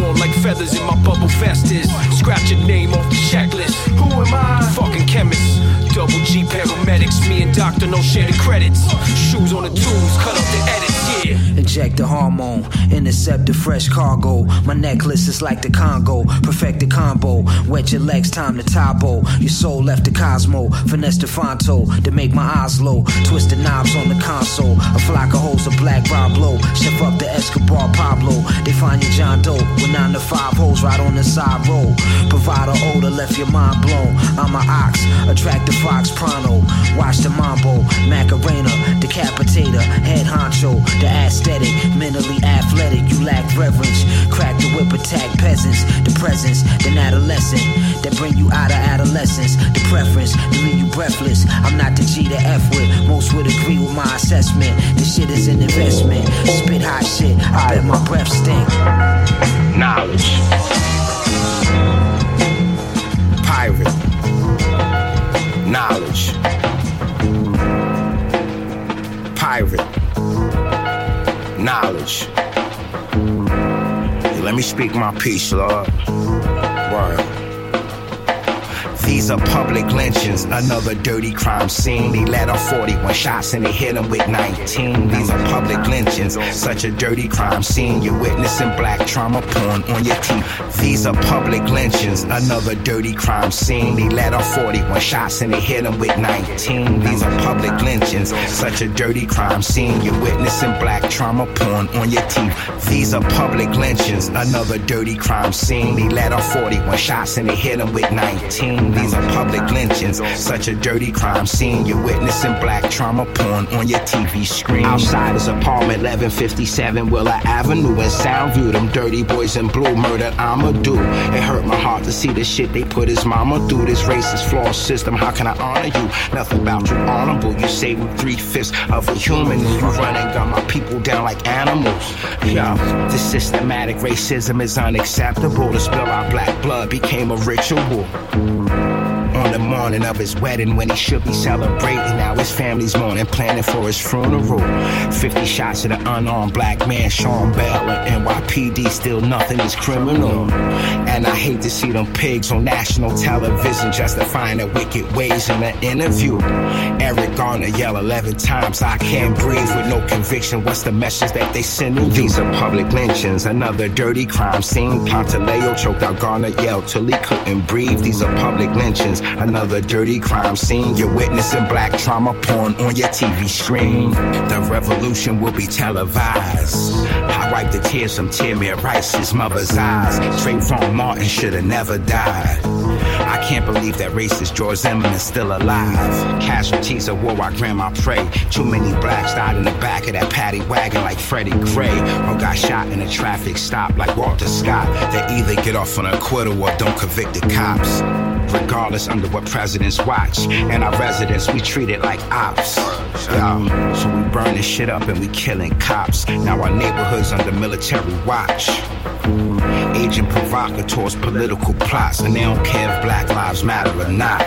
Warm like feathers in my bubble vest is. Scratch your name off the checklist. Who am I? Fucking chemist. Double G paramedics. Me and Doctor no share the credits. Shoes on the tools, cut up the edits. Yeah. Inject the hormone, intercept the fresh cargo. My necklace is like the Congo, perfect the combo. Wet your legs, time to tabo. Your soul left the Cosmo, finesse the Fonto to make my eyes low. Twist the knobs on the console. A flock of hoes, a black blow. Chef up the Escobar Pablo. They find your John Doe with nine to five hoes right on the side road. Provide a odor, left your mind blown. I'm a ox, attract the fox pronto. Watch the mambo, Macarena, decapitator, head honcho, the aesthetic, mentally athletic. You lack reverence. Crack the whip, attack peasants. The presence, then adolescent that bring you out of adolescence. The preference to leave you breathless. I'm not the G to F with. Most would agree with my assessment. This shit is an investment. Spit hot shit. I bet my breath stink. Knowledge. Pirate. Knowledge. Pirate. Knowledge. Let me speak my piece, Lord. Word. These are public lynchings, another dirty crime scene. They let off 41 shots and they hit them with 19. These are public lynchings, such a dirty crime scene. You're witnessing black trauma porn on your teeth. These are public lynchings, another dirty crime scene. They let off 41 shots and they hit them with 19. These are public lynchings, such a dirty crime scene. You're witnessing black trauma porn on your teeth. These are public lynchings, another dirty crime scene. They let off 41 shots and they hit them with 19. These are public lynchings, such a dirty crime scene. You're witnessing black trauma porn on your TV screen. Outside is apartment 1157 Wheeler Avenue in Soundview. Them dirty boys in blue murdered Amadou. It hurt my heart to see the shit they put his mama through. This racist flawed system, how can I honor you? Nothing about you honorable. You say we three fifths of a human. You run and gun my people down like animals. Yeah, this systematic racism is unacceptable. To spill our black blood became a ritual. Bye. On the morning of his wedding, when he should be celebrating, now his family's mourning, planning for his funeral. 50 shots at an unarmed black man, Sean Bell, and NYPD, still nothing is criminal. And I hate to see them pigs on national television justifying their wicked ways in an interview. Eric Garner yell 11 times, I can't breathe with no conviction. What's the message that they sending you? These are public lynchings, another dirty crime scene. Pantaleo choked out Garner, yelled till he couldn't breathe. These are public lynchings, another dirty crime scene. You're witnessing black trauma porn on your TV screen. The revolution will be televised. I wipe the tears from Tamir Rice's mother's eyes. Trayvon Martin should have never died. I can't believe that racist George Zimmerman is still alive. Casualties of war, I grandma pray. Too many blacks died in the back of that paddy wagon like Freddie Gray. Or got shot in a traffic stop like Walter Scott. They either get off on acquittal or don't convict the cops regardless under what presidents watch. And our residents, we treat it like ops. So we burn this shit up and we killing cops. Now our neighborhoods under military watch. Agent provocateurs, political plots, and they don't care if Black Lives Matter or not.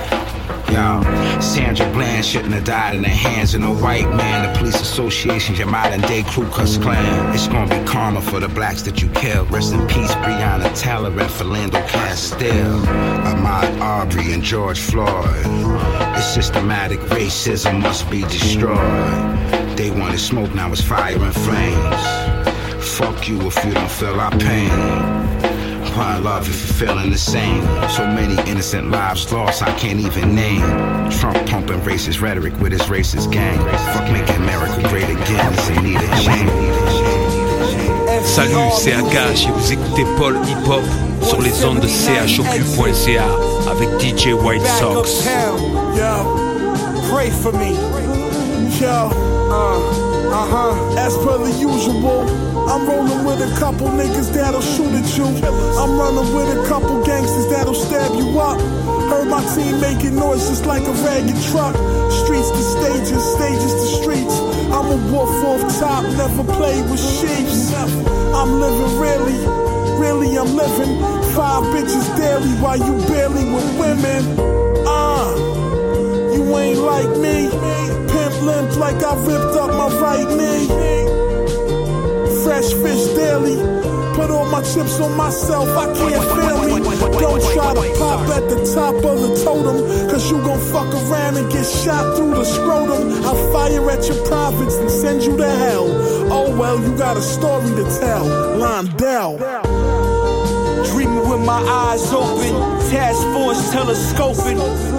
Yo, Sandra Bland shouldn't have died in the hands of no white man. The police association's your modern day Ku Klux Klan. It's gonna be karma for the blacks that you killed. Rest in peace, Breonna Taylor and Philando Castile, Ahmaud Arbery and George Floyd. This systematic racism must be destroyed. They wanted smoke, now it's fire and flames. Fuck you if you don't feel our pain. Find love if you're feeling the same. So many innocent lives lost, I can't even name. Trump pumping racist rhetoric with his racist gang. Fuck making America great again, it's in need of change. Salut, c'est Agash et vous écoutez Paul Hip Hop sur les ondes de CHOQ.ca avec DJ White Sox. Yo, pray for me. Yo, uh, uh huh. As per the usual, I'm rolling with a couple niggas that'll shoot at you. I'm running with a couple gangsters that'll stab you up. Heard my team making noise just like a ragged truck. Streets to stages, stages to streets. I'm a wolf off top, never play with sheeps. I'm living really, really I'm living. Five bitches daily while you barely with women. Uh, you ain't like me. Limp like I ripped up my right knee. Fresh fish daily. Put all my chips on myself, I can't feel me. Don't try to pop at the top of the totem, cause you gon' fuck around and get shot through the scrotum. I'll fire at your prophets and send you to hell. Oh well, you got a story to tell. Londell. Dreaming with my eyes open, task force telescoping.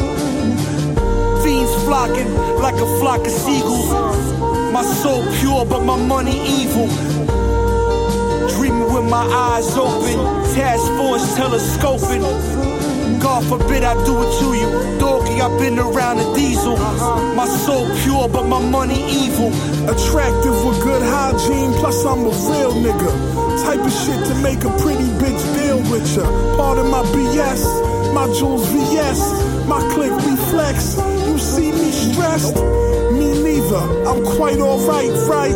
Flocking like a flock of seagulls. My soul pure, but my money evil. Dreaming with my eyes open, task force telescoping. God forbid I do it to you. Doggy, I've been around a diesel. My soul pure, but my money evil. Attractive with good hygiene, plus I'm a real nigga. Type of shit to make a pretty bitch deal with ya. Part of my BS, my jewels VS, my click reflex. You see me stressed? Me neither. I'm quite alright, right?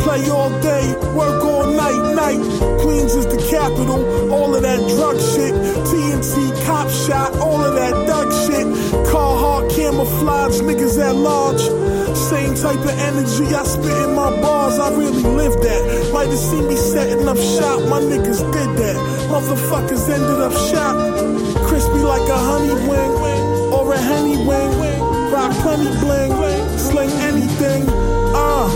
Play all day, work all night, night. Queens is the capital, all of that drug shit. TNT, cop shot, all of that duck shit. Carhartt, camouflage, niggas at large. Same type of energy I spit in my bars, I really live that. Might have seen me setting up shop, my niggas did that. Motherfuckers ended up shot. Crispy like a honey wing, or a henny wing. Rock plenty bling, sling anything. Uh,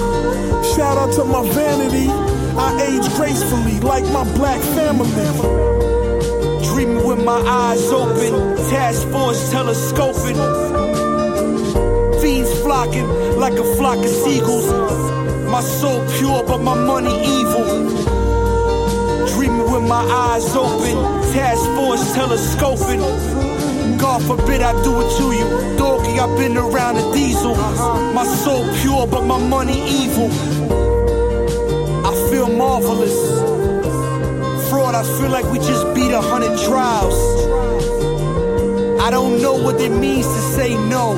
shout out to my vanity. I age gracefully like my black family. Dreaming with my eyes open, task force telescoping. Fiends flocking like a flock of seagulls. My soul pure, but my money evil. Dreaming with my eyes open, task force telescoping. God forbid I do it to you. Doggy, I've been around a diesel. My soul pure, but my money evil. I feel marvelous. Fraud, I feel like we just beat a hundred trials. I don't know what it means to say no.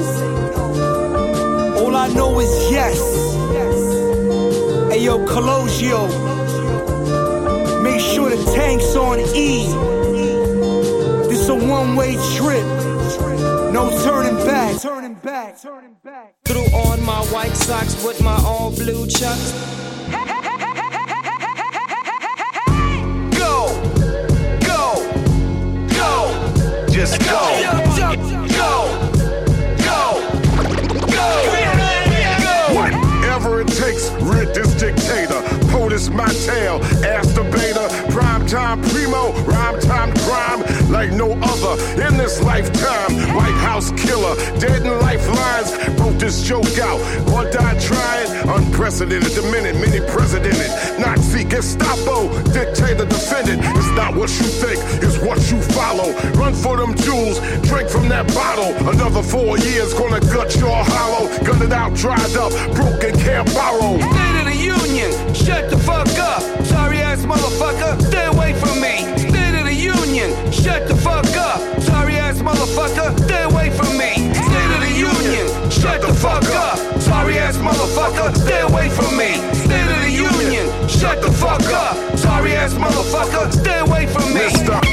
All I know is yes. Hey yo, Colosio. Make sure the tank's on E. This a one-way trip. No turning back. Turning back. Turning back. Threw on my white socks with my all blue chucks. Go, go, go, just go, go, go, go, go. Whatever it takes, rid this dictator. POTUS my tail, beta. Prime time primo, rhyme time crime like no other in this lifetime. White House killer, dead in lifelines. Broke this joke out, or died trying. Unprecedented, the minute, many presidented. Nazi, Gestapo, dictator, defendant. It's not what you think, it's what you follow. Run for them jewels, drink from that bottle. Another four years gonna gut your hollow. Gut it out, dried up, broken, can't borrow. Union, shut the fuck up. Sorry ass motherfucker, stay away from me. State of the Union, shut the fuck up. Sorry ass motherfucker, stay away from me. State of the Union, shut the fuck up. Sorry ass motherfucker, stay away from me. State of the Union, shut the fuck up. Sorry ass motherfucker, stay away from me.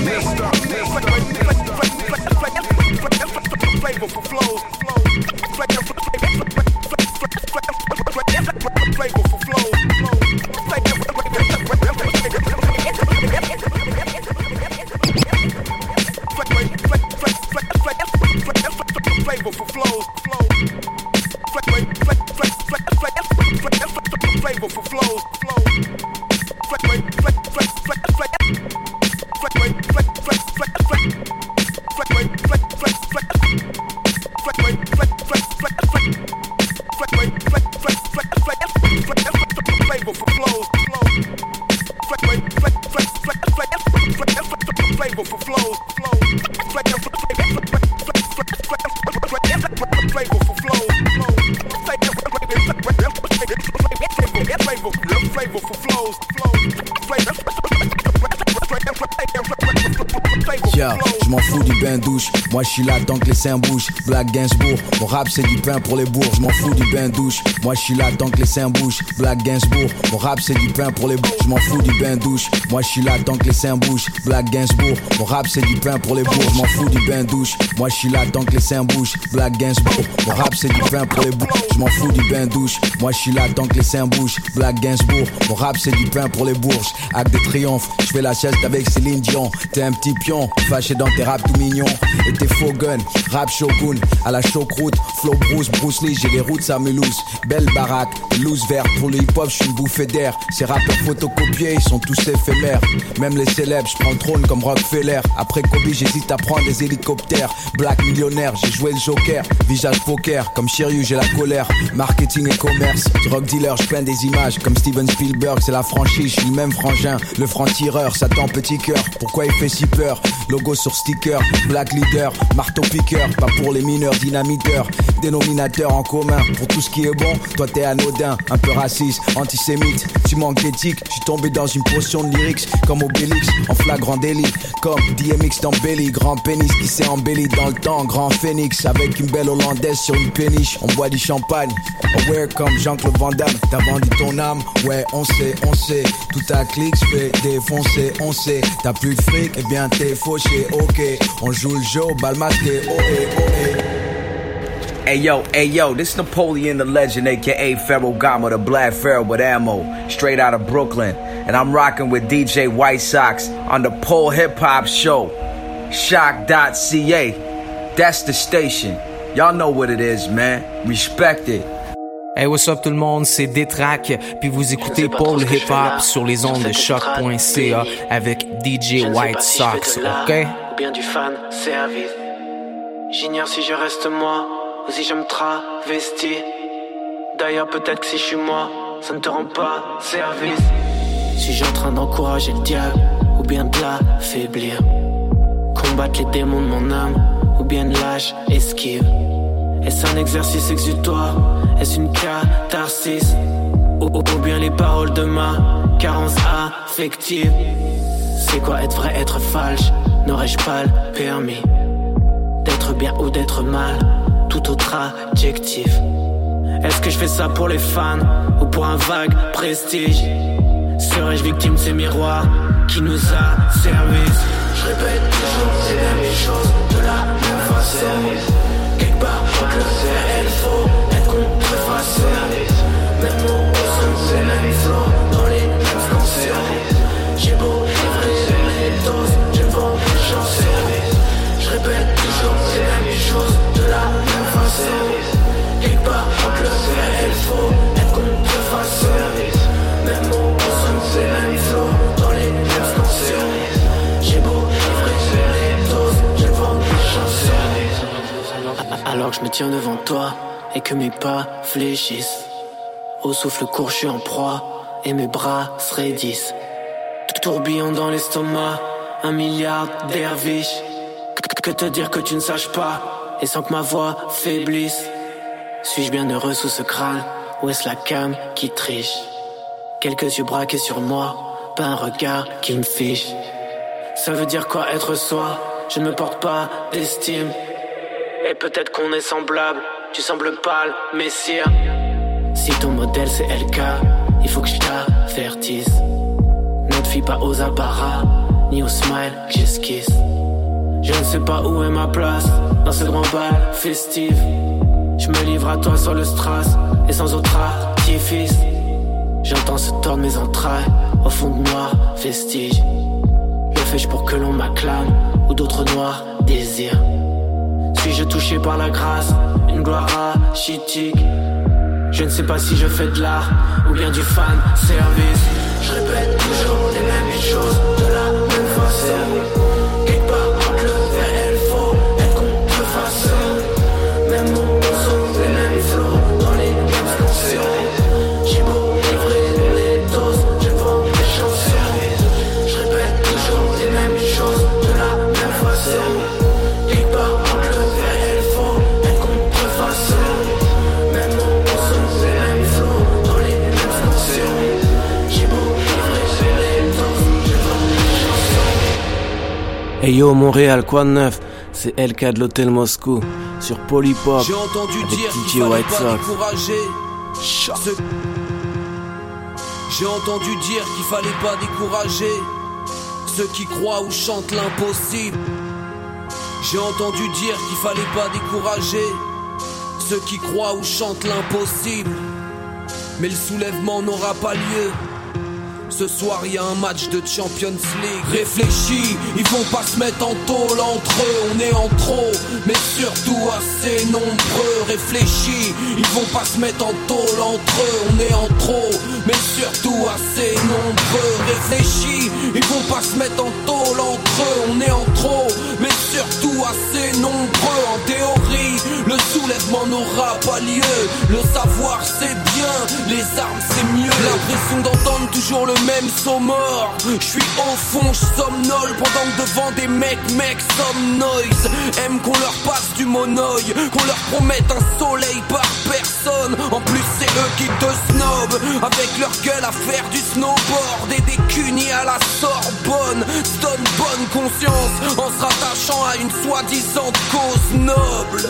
Moi je suis là que les seins bougent. Black Gainsbourg, mon rap c'est du pain pour les bourgs. Je m'en fous du bain douche. Moi je suis là tant que les seins bougent. Black Gainsbourg, mon rap c'est du pain pour les bourgs. Je m'en fous du bain douche. Moi je suis là tant que les seins bougent. Black Gainsbourg, mon rap c'est du pain pour les bourgs. Je m'en fous du bain douche. Moi je suis là tant que les seins bougent. Black Gainsbourg, mon rap c'est du pain pour les bourgs. Je m'en fous du bain douche. Moi je suis là tant que les seins bougent. Black Gainsbourg, mon rap c'est du pain pour les bourges. Acte de triomphe, fais la sieste avec Céline Dion. T'es un petit pion, fâché dans tes raps tout mignons. Et tes faux guns, rap shogun, à la chocroute, flow Bruce, Bruce Lee, j'ai les routes à Mulhouse. Belle baraque, loose vert pour le hip-hop, je suis une bouffée d'air. Ces rappeurs photocopiés, ils sont tous éphémères. Même les célèbres, je prends le trône comme Rockefeller. Après Kobe, j'hésite à prendre des hélicoptères. Black millionnaire, j'ai joué le joker. Visage poker, comme Shiryu, j'ai la colère. Marketing et commerce, drug dealer, je des images. Comme Steven Spielberg, c'est la franchise, je suis le même frangin. Le franc-tireur, Satan petit cœur. Pourquoi il fait si peur? Logo sur sticker, black leader, marteau piqueur. Pas pour les mineurs, dynamiteur. Dénominateur en commun pour tout ce qui est bon. Toi t'es anodin, un peu raciste, antisémite. Tu manques d'éthique, j'suis tombé dans une potion de lyrics comme Obélix en flagrant délit. Comme DMX dans Belly, grand pénis qui s'est embelli dans le temps. Grand phénix avec une belle hollandaise sur une péniche. On boit du champagne, aware comme Jean-Claude Van Damme. T'as vendu ton âme, ouais on sait, on sait. Tout clique se fait défoncer, on sait. T'as plus de fric, eh bien t'es fauché, ok. On joue le jeu, bal masqué, oh eh, oh eh. Hey yo, hey yo, this Napoleon Da Legend, aka Pharaoh Gama, the Black Pharaoh with ammo, straight out of Brooklyn. And I'm rocking with DJ White Sox on the Pole Hip Hop Show. CHOQ.ca. That's the station. Y'all know what it is, man. Respect it. Hey, what's up tout le monde, c'est Détrac, puis vous écoutez Paul Hip Hop sur les ondes de choc.ca avec DJ White Sox, ok? Ou bien du fan service. J'ignore si je reste moi ou si je me travestis. D'ailleurs, peut-être que si je suis moi, ça ne te rend pas service. Suis-je en train d'encourager le diable ou bien de l'affaiblir? Combattre les démons de mon âme ou bien une lâche esquive Est-ce un exercice exutoire? Est-ce une catharsis? Ou, ou, bien les paroles de ma carence affective? C'est quoi être vrai, être falche? N'aurais-je pas le permis D'être bien ou d'être mal? Tout autre adjectif. Est-ce que je fais ça pour les fans Ou pour un vague prestige? Serais-je victime de ces miroirs Qui nous a servi Je répète toujours les choses De la même façon part Que je me tiens devant toi Et que mes pas fléchissent. Au souffle court je suis en proie Et mes bras se raidissent. Tourbillon dans l'estomac Un milliard derviches. Que, que te dire que tu ne saches pas Et sans que ma voix faiblisse? Suis-je bien heureux sous ce crâne Ou est-ce la cam qui triche? Quelques yeux braqués sur moi Pas un regard qui me fiche. Ça veut dire quoi être soi? Je ne me porte pas d'estime Et peut-être qu'on est semblable. Tu sembles pâle, messire Si ton modèle c'est LK Il faut que je t'avertisse. Ne te fie pas aux apparats Ni au smile que j'esquisse Je ne sais pas où est ma place Dans ce grand bal festif. Je me livre à toi sur le strass Et sans autre artifice. J'entends se tordre mes entrailles Au fond de noir vestige Le fais-je pour que l'on m'acclame Ou d'autres noirs désirs Suis-je touché par la grâce. Une gloire rachitique Je ne sais pas si je fais de l'art Ou bien du fan service. Je répète toujours les mêmes choses Hey yo Montréal, quoi de neuf? C'est LK de l'hôtel Moscou sur Polypop J'ai entendu avec dire qu'il fallait White pas Sox. décourager ceux- J'ai entendu dire qu'il fallait pas décourager ceux qui croient ou chantent l'impossible. J'ai entendu dire qu'il fallait pas décourager ceux qui croient ou chantent l'impossible. Mais le soulèvement n'aura pas lieu. Ce soir, y a un match de Champions League. Réfléchis, ils vont pas se mettre en tôle entre eux. On est en trop, mais surtout assez nombreux. Réfléchis, ils vont pas se mettre en tôle entre eux. On est en trop, mais surtout assez nombreux. Réfléchis, ils vont pas se mettre en tôle entre eux. On est en trop, mais surtout assez nombreux. En théorie, le soulèvement n'aura pas lieu. Le savoir c'est bien, les armes c'est mieux. L'impression d'entendre toujours le même son mort. Je suis au fond, je pendant que devant des mecs, mecs somnoise. Aiment qu'on leur passe du monoeil, qu'on leur promette un soleil par personne. En plus, c'est eux qui te snobent avec leur gueule à faire du snowboard et des cunis à la Sorbonne. Se donne conscience en se rattachant à une soi-disant cause noble.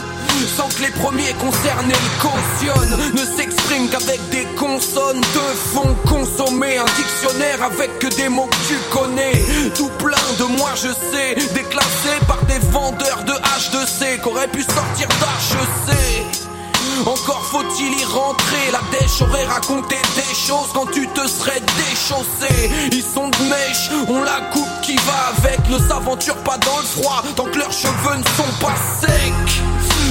Sans que les premiers concernés le cautionnent Ne s'expriment qu'avec des consonnes Te font consommer un dictionnaire avec que des mots que tu connais Tout plein de moi je sais Déclassé par des vendeurs de H2C Qu'auraient pu sortir d'HEC encore faut-il y rentrer, la dèche aurait raconté des choses quand tu te serais déchaussé. Ils sont de mèche, on la coupe qui va avec, ne s'aventure pas dans le froid tant que leurs cheveux ne sont pas secs.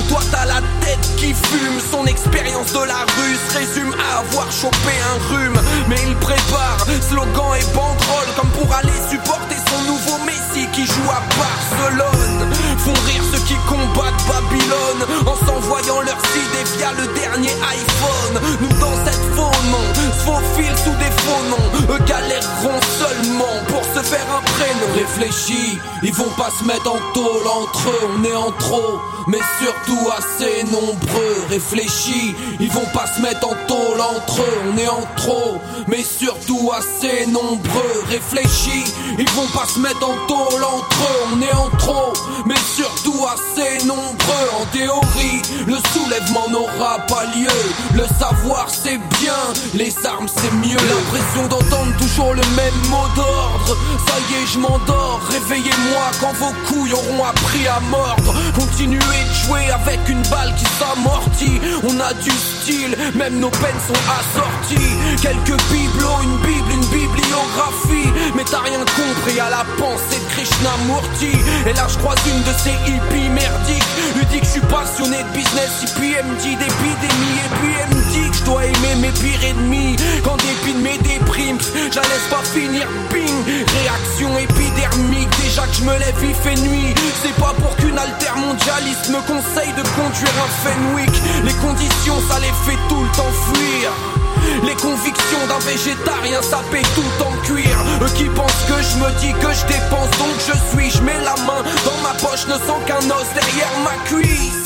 Toi t'as la tête qui fume, son expérience de la rue se résume à avoir chopé un rhume. Mais il prépare slogan et banderole comme pour aller supporter son nouveau Messi qui joue à Barcelone. Font rire ceux qui combattent Babylone en s'envoyant leurs idées via le dernier iPhone. Nous dans cette faux nom, se faufilent sous des faux noms. Eux galéreront seulement pour se faire un prénom. Réfléchis, ils vont pas se mettre en tôle entre eux, on est en trop, mais surtout assez nombreux. Réfléchis, ils vont pas se mettre en tôle entre eux, on est en trop, mais surtout assez nombreux. Réfléchis, ils vont pas se mettre en tôle entre eux, on est en trop, mais surtout assez nombreux. En théorie, le soulèvement n'aura pas lieu. Le savoir c'est bien, les armes c'est mieux. L'impression d'entendre toujours le même mot d'ordre. Ça y est, je m'endors. Réveillez-moi quand vos couilles auront appris à mordre. Continuez de jouer avec une balle qui s'amortit. On a du style, même nos peines sont assorties. Quelques bibelots, une bible, bibliographie. Mais t'as rien compris à la pensée de Krishnamurti. Et là, je croise une de ces hippies merdiques. Lui dit que je suis passionné de business. Et puis elle me dit d'épidémie. Et puis elle me dit que je dois aimer mes pires ennemis. Quand dépine mes déprimes, je la laisse pas finir. Bing, réaction épidermique. Déjà que je me lève, il fait nuit. C'est pas pour qu'une altermondialiste me conseille de conduire un Fenwick. Les conditions, ça les fait tout le temps fuir. Les convictions d'un végétarien sapé tout en cuir Eux qui pensent que je me dis que je dépense donc je suis Je mets la main dans ma poche, ne sens qu'un os derrière ma cuisse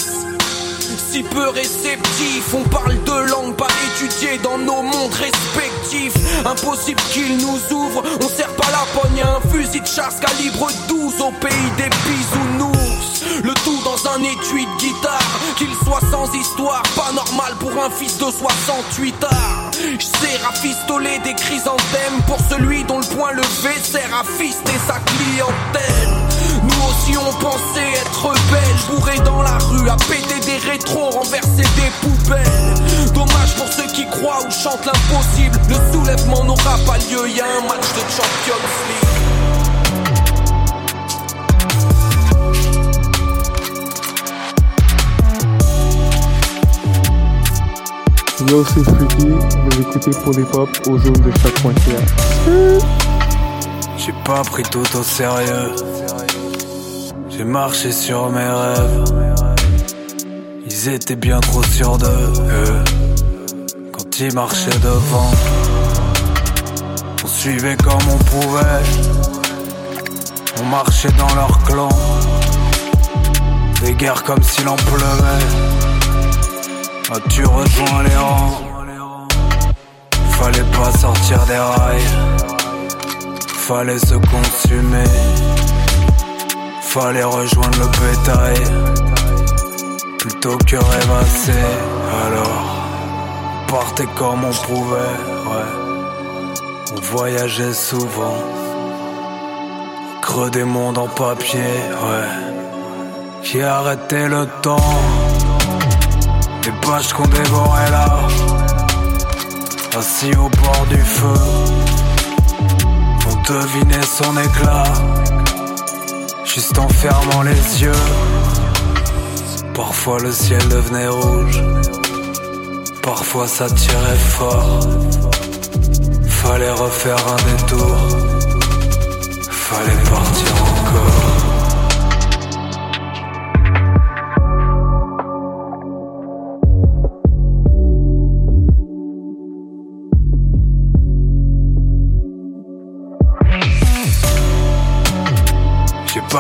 si peu réceptifs, on parle de langue pas étudiée dans nos mondes respectifs. Impossible qu'ils nous ouvrent, on sert pas la pogne à un fusil de chasse calibre 12 au pays des bisounours. Le tout dans un étui de guitare, qu'il soit sans histoire, pas normal pour un fils de 68 arts. J'sais rafistoler des chrysanthèmes pour celui dont le point levé sert à fister sa clientèle. Nous aussi on pensait être belles, bourrés dans la rue, à péter des rétros, renverser des poubelles. Dommage pour ceux qui croient ou chantent l'impossible. Le soulèvement n'aura pas lieu, y un match de Champions League. Yo, c'est Freaky, vous écoutez pour les pop aux zones de chaque point J'ai pas pris tout au sérieux. J'ai marché sur mes rêves. Ils étaient bien trop sûrs d'eux. eux. Quand ils marchaient devant, on suivait comme on pouvait. On marchait dans leur clan. Des guerres comme s'il en pleuvait. As-tu rejoint les rangs Fallait pas sortir des rails. Fallait se consumer. Fallait rejoindre le bétail. Plutôt que rêvasser. Alors, partait comme on pouvait. Ouais. On voyageait souvent. Creux des mondes en papier. Ouais. Qui arrêtait le temps? Des pages qu'on dévorait là. Assis au bord du feu. On devinait son éclat. Juste en fermant les yeux. Parfois le ciel devenait rouge. Parfois ça tirait fort. Fallait refaire un détour. Fallait partir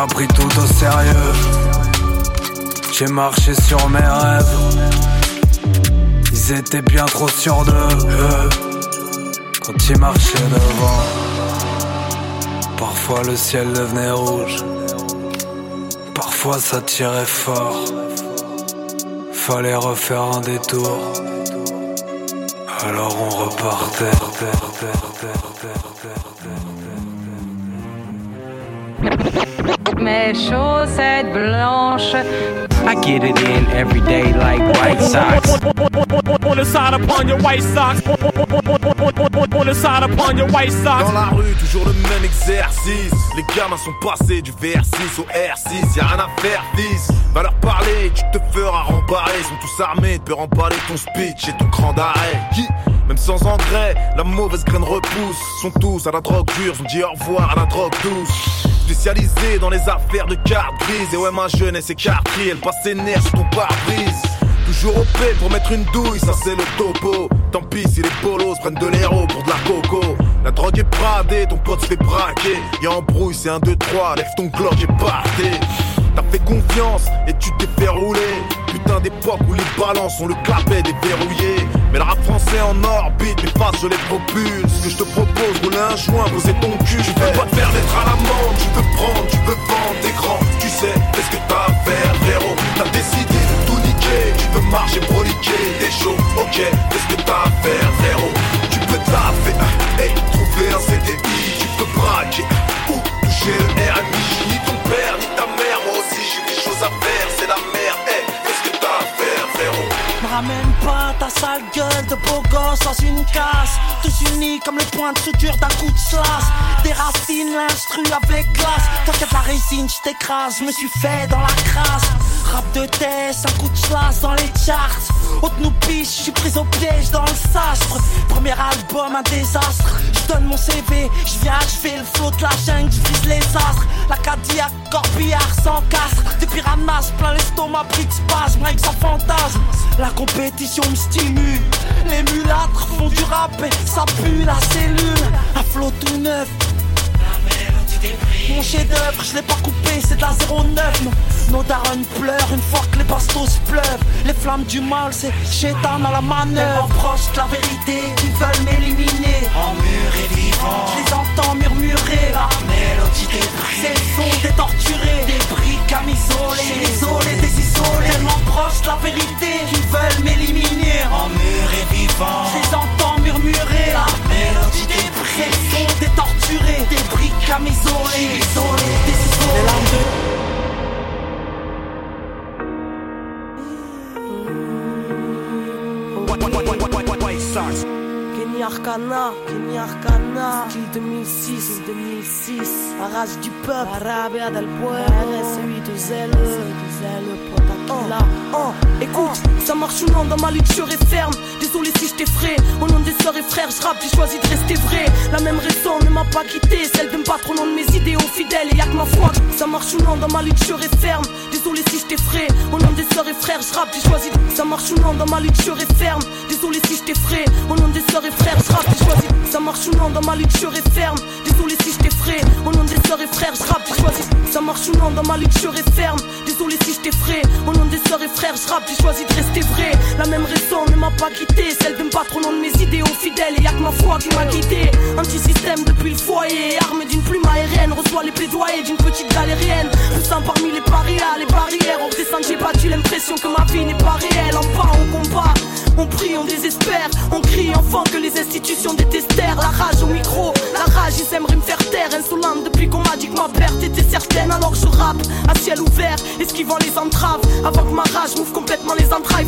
pris tout au sérieux. J'ai marché sur mes rêves. Ils étaient bien trop sûrs d'eux. eux. Quand ils marchaient devant, parfois le ciel devenait rouge. Parfois ça tirait fort. Fallait refaire un détour. Alors on repartait. Mes chaussettes blanches. I get it in every day like White Sox. On the side upon your white socks. On the side upon your white socks. Dans la rue, toujours le même exercice. Les gamins sont passés du VR6 au R6. Y'a rien à faire, fils. Va leur parler, tu te feras rembarrer. Ils sont tous armés, te remballer ton speech et ton cran d'arrêt. Même sans engrais, la mauvaise graine repousse. Sont tous à la drogue dure, on dit au revoir à la drogue douce. Spécialisé dans les affaires de cartes grises. Et ouais, ma jeunesse écartée, elle passe ses nerfs sur ton pare-brise. Toujours au P pour mettre une douille, ça c'est le topo. Tant pis si les polos prennent de l'héros pour de la coco. La drogue est bradée, ton pote se fait braquer. Y'a embrouille, c'est un 2, 3, lève ton glock et partez. T'as fait confiance et tu t'es fait rouler. Putain d'époque où les balances ont le clapet déverrouillé. Mais le rap français en orbite, mes faces je les propulse. Ce que je te propose, rouler un joint, poser ton cul. Je veux pas te faire d'être à l'amende, tu peux prendre, tu peux vendre des grands. Tu sais, qu'est-ce que t'as à faire, frérot T'as décidé de tout niquer, tu peux marcher, broliquer, des shows, ok. Qu'est-ce que t'as à faire, frérot Tu peux taffer, euh, hey, trouver un CDI, tu peux braquer, ou toucher le RMI. Ni ton père, ni ta ramène pas ta sale gueule de beau gosse dans une casse Tous unis comme le point de suture d'un coup de slash Des racines, l'instru avec glace. De la résine, je t'écrase, je me suis fait dans la crasse. Rap de test, un coup de slash dans les charts Haute nous piche, je suis prise au piège dans le sastre. Premier album, un désastre. Je donne mon CV, je viens achever le flot de la jungle, je vise les astres. La Cadillac, corbillard sans castre Des piranhas, plein l'estomac, pris de spasme Avec sans fantasme, la compétition me stimule. Les mulâtres font du rap et ça pue la cellule. Un flot tout neuf mon chef d'œuvre, je l'ai pas coupé, c'est de la 09 Nos, nos darons pleurent une fois que les bastos pleuvent Les flammes du mal, c'est chétan à la manœuvre. Proche de la vérité, qui veulent m'éliminer. En mur et vivant, je les entends murmurer. La mélodie des bris, c'est le son des torturés. Des briques à m'isoler, isolés, des isolés Tellement proche de la vérité, qui veulent m'éliminer. En mur et vivant, je les entends murmuré. La mélodie des pressions Des torturés, des briques à mes oreilles. Les larmes de... Arcana, Kenny Arcana, style 2006, 2006, la rage du peuple, Arabia del Pueblo, RS8 de zèle, de zèle, potakila. Oh, écoute, ça marche ou non dans ma lutte, je serai ferme. Désolé si je t'effraie, au nom des sœurs et frères, je rappe, j'ai choisi de rester vrai. La même raison ne m'a pas quitté, celle de me battre au nom de mes idéaux fidèles, et y'a que ma foi. Ça marche ou non dans ma lutte, je serai ferme. Désolé si je t'effraie, au nom des sœurs et frères, je rappe, j'ai choisi de... Ça marche ou non dans ma lutte, je serai ferme. Désolé si je t'effraie, au nom des sœurs et frères, je rappe, j'ai choisi de... Ça marche ou non dans ma lutte, je ferme. Désolé si je t'effraie, au nom des sœurs et frères, je rappe, j'ai choisi de... Ça marche ou non dans ma lutte, je ferme. Désolé si je t'effraie, au nom des sœurs et frères, je rappe, j'ai choisi de rester vrai. La même raison ne m'a pas quitté, celle de me battre au nom de mes idéaux fidèles, et y'a que ma foi qui m'a guidé. Anti-système depuis le foyer, armé d'une plume aérienne, reçoit les plaidoyers d'une petite galérienne. Poussant parmi les parias, les barrières, on redescend, j'ai battu l'impression que ma vie n'est pas réelle. Enfin, on combat, on prie, on désespère, on crie enfant que les institutions détestèrent. La rage au micro, la rage, ils aimeraient me faire taire. Insolente depuis qu'on m'a dit que ma perte était certaine, alors je rappe à ciel ouvert, esquivant les entraves. Avant que ma rage m'ouvre complètement les entrailles,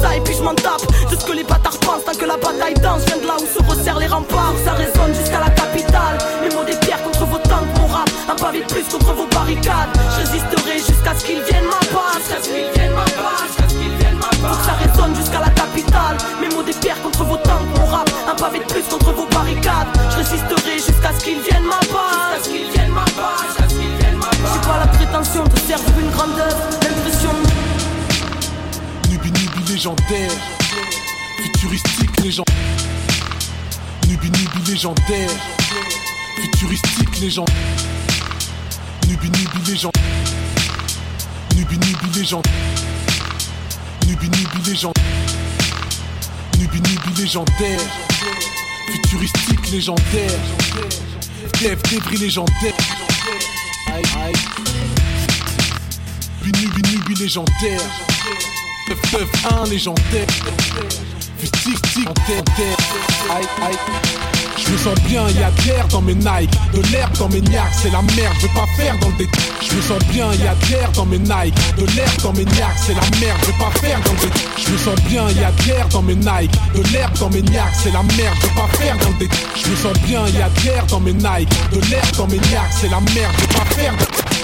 ça et puis je m'en tape. De ce que les bâtards pensent, tant que la bataille danse, viens de là où se resserrent les remparts. Ça résonne jusqu'à la capitale. Les mots des pierres contre vos tanks, mon rap, un pavé plus contre vos barricades. Je résisterai jusqu'à ce qu'ils viennent ma base. Jusqu'à ce qu'ils viennent ma base. Jusqu'à ce qu'ils viennent ça résonne jusqu'à la Mes mots des pierres contre vos tanks, un pavé de plus contre vos barricades. Je résisterai jusqu'à ce qu'ils viennent ma base. Jusqu'à ce qu'ils viennent. J'ai pas la prétention de servir une grande œuvre, l'impression Nubi légendaire, futuristique légendaire. Nubi Nubi futuristique légendaire. Nubi Nubi légendaire. Nubi. Nubi Nubi légendaire, futuristique légendaire. Dev débris légendaire. Nubi Nubi Nubi légendaire. 991 légendaire. Futuristique légendaire. Aïe, aïe. Je me sens bien, y a de l'air dans mes Nike, de l'herbe dans mes niaques, c'est la merde, je vais pas faire dans le détail. Je me sens bien, y a de l'air dans mes Nike, de l'herbe dans mes niaques, c'est la merde, je vais pas faire dans le détail. Je me sens bien, y a de l'air dans mes Nike, de l'herbe dans mes niaques, c'est la merde, je vais pas faire dans le détail. Je me sens bien, y a de l'air dans mes Nike, de l'herbe dans mes niaques, c'est la merde, je vais pas faire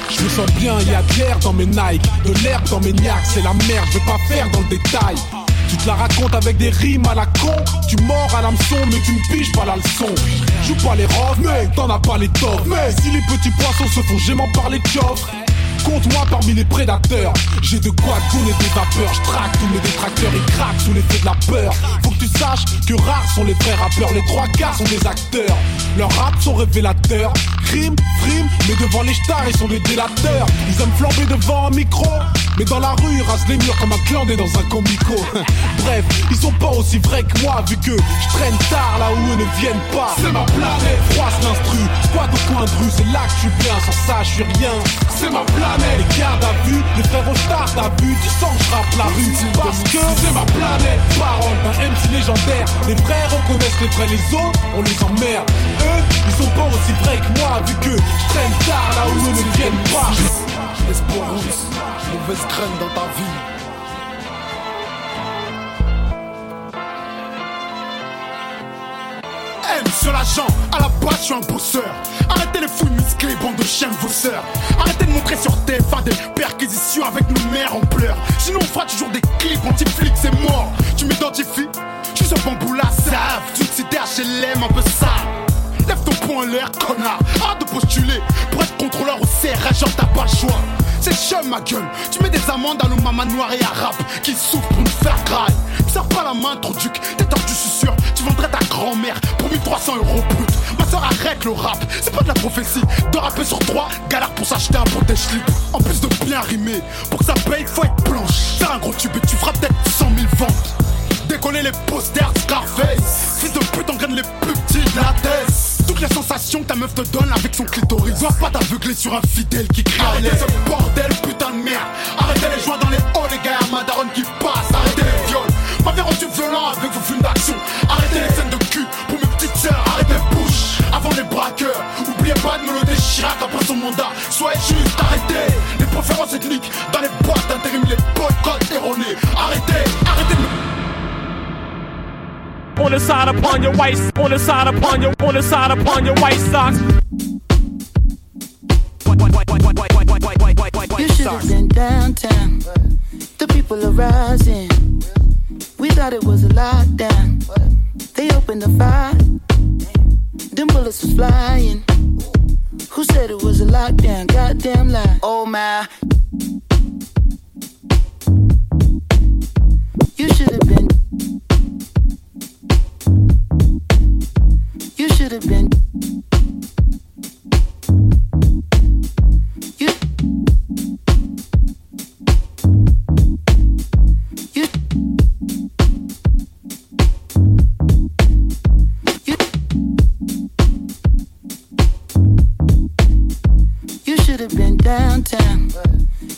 je me sens bien, y a de l'air dans mes Nike, de l'herbe dans mes niaques, c'est la merde, je vais pas faire dans le détail. Tu te la racontes avec des rimes à la con Tu mords à l'hameçon mais tu ne piges pas la leçon Joue pas les rofs, mais t'en as pas les toffes Mais si les petits poissons se font gément par les coffres Compte-moi parmi les prédateurs. J'ai de quoi donner des vapeurs. Je tous mes détracteurs, ils craquent sous l'effet de la peur. Faut que tu saches que rares sont les vrais rappeurs. Les trois quarts sont des acteurs. Leurs raps sont révélateurs. Crime, frime, mais devant les stars, ils sont des délateurs. Ils aiment flamber devant un micro. Mais dans la rue, ils rasent les murs comme un clandé dans un comico. Bref, ils sont pas aussi vrais que moi, vu que je traîne tard là où eux ne viennent pas. C'est ma planète, froisse l'instru, squat au coin de rue, c'est là que je suis bien, sans ça je suis rien. C'est ma planète, les gardes à vue, les frères au stars t'as vu, tu sens que je rappe la rue. Parce que c'est ma planète, parole d'un MC légendaire. Les frères reconnaissent les vrais, les autres, on les emmerde. Eux, ils sont pas aussi vrais que moi, vu que je traîne tard là où eux ne viennent pas. Espoir rousse, mauvaise graine dans ta vie. Sur l'agent, à la base je suis un bosseur. Arrêtez les fouilles musclées, bande de chiens sœurs. Arrêtez de montrer sur TF1 des perquisitions avec nos mères en pleurs. Sinon on fera toujours des clips anti-flics, c'est mort. Tu m'identifies? Je suis un bambou la save. Tu cité HLM un peu sale. Lève ton poing en l'air, connard. Arrête de postuler pour être au genre t'as pas le choix. C'est chum ma gueule. Tu mets des amendes à nos mamans noires et arabes qui souffrent pour nous faire graille. Sers pas la main, trop duc. T'es tordu, je suis sûr. Tu vendrais ta grand-mère pour 1300 euros brut. Ma soeur arrête le rap. C'est pas de la prophétie. De rapper sur trois, galère pour s'acheter un protège slip. En plus de bien rimer, pour que ça paye, faut être blanche. Faire un gros tube et tu feras peut-être 100 000 ventes. Décoller les posters Scarface Fils de pute engraine les plus petits de la thèse Toutes les sensations que ta meuf te donne avec son clitoris. Dois pas t'aveugler sur un fidèle qui crie Arrêtez. Ce bordel putain de merde. Arrêtez les joints dans les halls les gars ma daronne qui passe. Arrêtez les viols. M'avez rendu violent avec vos films d'action. Arrêtez les scènes de cul pour mes petites sœurs. Arrêtez bouche avant les braqueurs. Oubliez pas de Mélodie Chirac après son mandat. Soyez juste arrêtez. Les préférences ethniques dans les boîtes d'intérim Les boycotts erronés. Arrêtez, On the side upon your white, on the side upon your, on the side upon your white socks. You should have been downtown. The people are rising. We thought it was a lockdown. They opened the fire. Them bullets was flying. Who said it was a lockdown? Goddamn lie. Oh my. You should have been. You. You. You. You should have been downtown.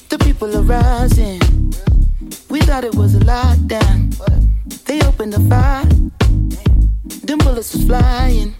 The people are rising. We thought it was a lockdown. They opened the fire. Them bullets was flying.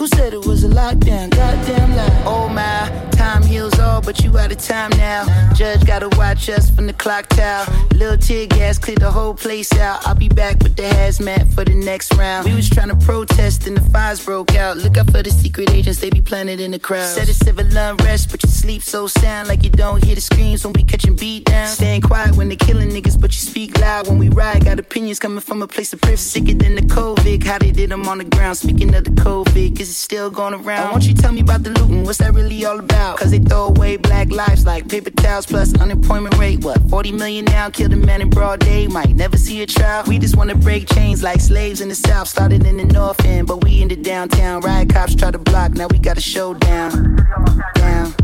Who said it was a lockdown? Goddamn lie. Oh my, time heals all, but you out of time now. Judge gotta watch us from the clock tower. Little tear gas clear the whole place out. I'll be back with the hazmat for the next round. We was trying to protest and the fires broke out. Look out for the secret agents, they be planted in the crowd. Said it's civil unrest, but you sleep so sound like you don't hear the screams when we catching beat down. Staying quiet when they killing niggas, but you speak loud when we ride. Got opinions coming from a place of privilege. Sicker than the COVID, how they did them on the ground. Speaking of the COVID, cause it's still going around. Why don't you tell me about the looting? What's that really all about? Cause they throw away black lives like paper towels plus unemployment rate. What, 40 million now? Killed a man in broad day. Might never see a trial. We just wanna break chains like slaves in the south. Started in the north end, but we in the downtown. Riot cops try to block, now we got a showdown. Down.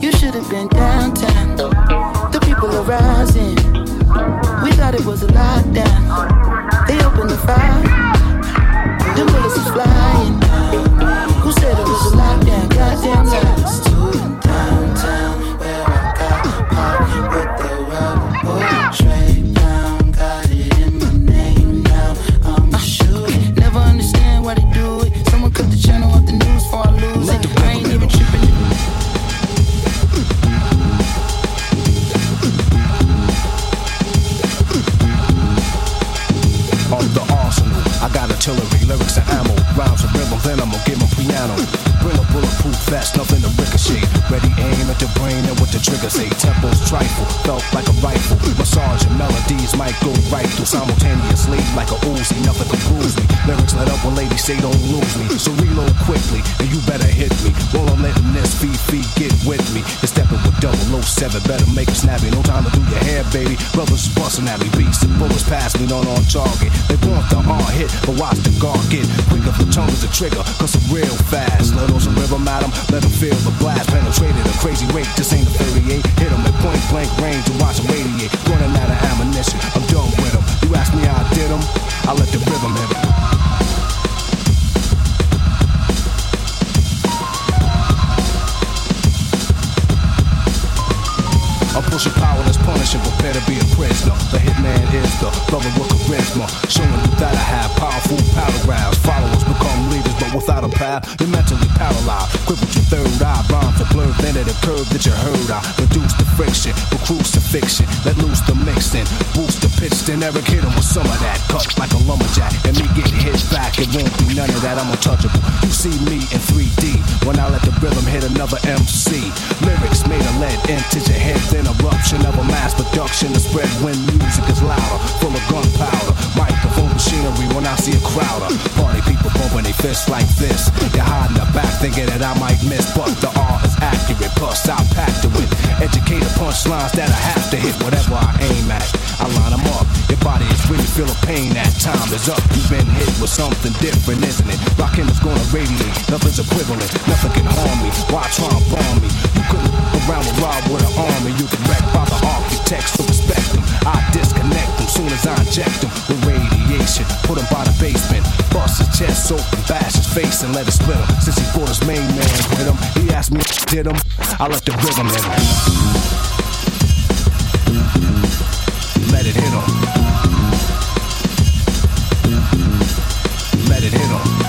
You should have been downtown. The people are rising. We thought it was a lockdown. They the bullets was flying. Who said it was a lockdown? Goddamn lies. lyrics are ammo, rhymes are rhythm, then I'ma give them piano. Bring a bulletproof vest, nothing to ricochet the brain and what the trigger, say tempos trifle. Felt like a rifle. Massage and melodies might go right through simultaneously like a Uzi. Nothing can bruise me. Lyrics let up when ladies say don't lose me. So reload quickly and you better hit me. While I'm letting this feet get with me. And stepping with double seven. Better make it snappy. No time to do your hair, baby. Brothers busting at me. Beats and bullets pass me, not on target. They want the hard hit, but watch the guard get quicker. The tongue is the trigger, cause it's real fast. Let on some rhythm at 'em, let 'em feel the blast. Penetrated a crazy rate, this ain't a 38. Hit 'em at point blank range and watch 'em radiate. Running out of ammunition, I'm done with 'em. You ask me how I did 'em, I let the rhythm hit 'em. I'm pushing power that's punishing, prepare to be a prisoner. The hitman is the brother with charisma, showing you that I have powerful paragraphs. Followers become leaders, but without a path, you're mentally paralyzed. Quick with your third eye, rhymes are blurred, then a curve that you heard. I reduce the friction, with crucifixion, let loose the mixing, boost the pitch, then Eric hit him with some of that. Cut like a lumberjack, and me get hit back, it won't be none of that. I'm untouchable. You see me in 3D when I let the rhythm hit another MC. Lyrics made of lead into your head, then eruption of a mass production to spread when music is louder, full of gunpowder. Microphone machinery when I see a crowd of party people bumping their fists like this. They're hiding the back, thinking that I might miss, but the R is accurate. Plus, I'm packed it with educated punchlines that I have to hit whatever I aim at. I line them up. Your body is really feeling pain. That time is up. You've been hit with something different, isn't it? Rockin' is gonna radiate. Nothing's equivalent. Nothing can harm me. Why try and bomb me? You couldn't around with Rob with an army. You can wreck by the architects to respect them. I disconnect them soon as I inject them with radiation. Put him by the basement. Bust his chest open, bash his face and let it split him. Since he brought his main man with him, he asked me did him. I let the rhythm hit him. Let it hit him. Let it hit him.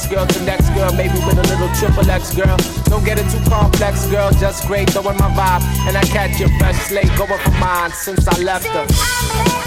next girl to next girl, maybe with a little triple X girl. Don't get it too complex, girl, just great, throwing my vibe. And I catch your fresh slate going for mine since I left her.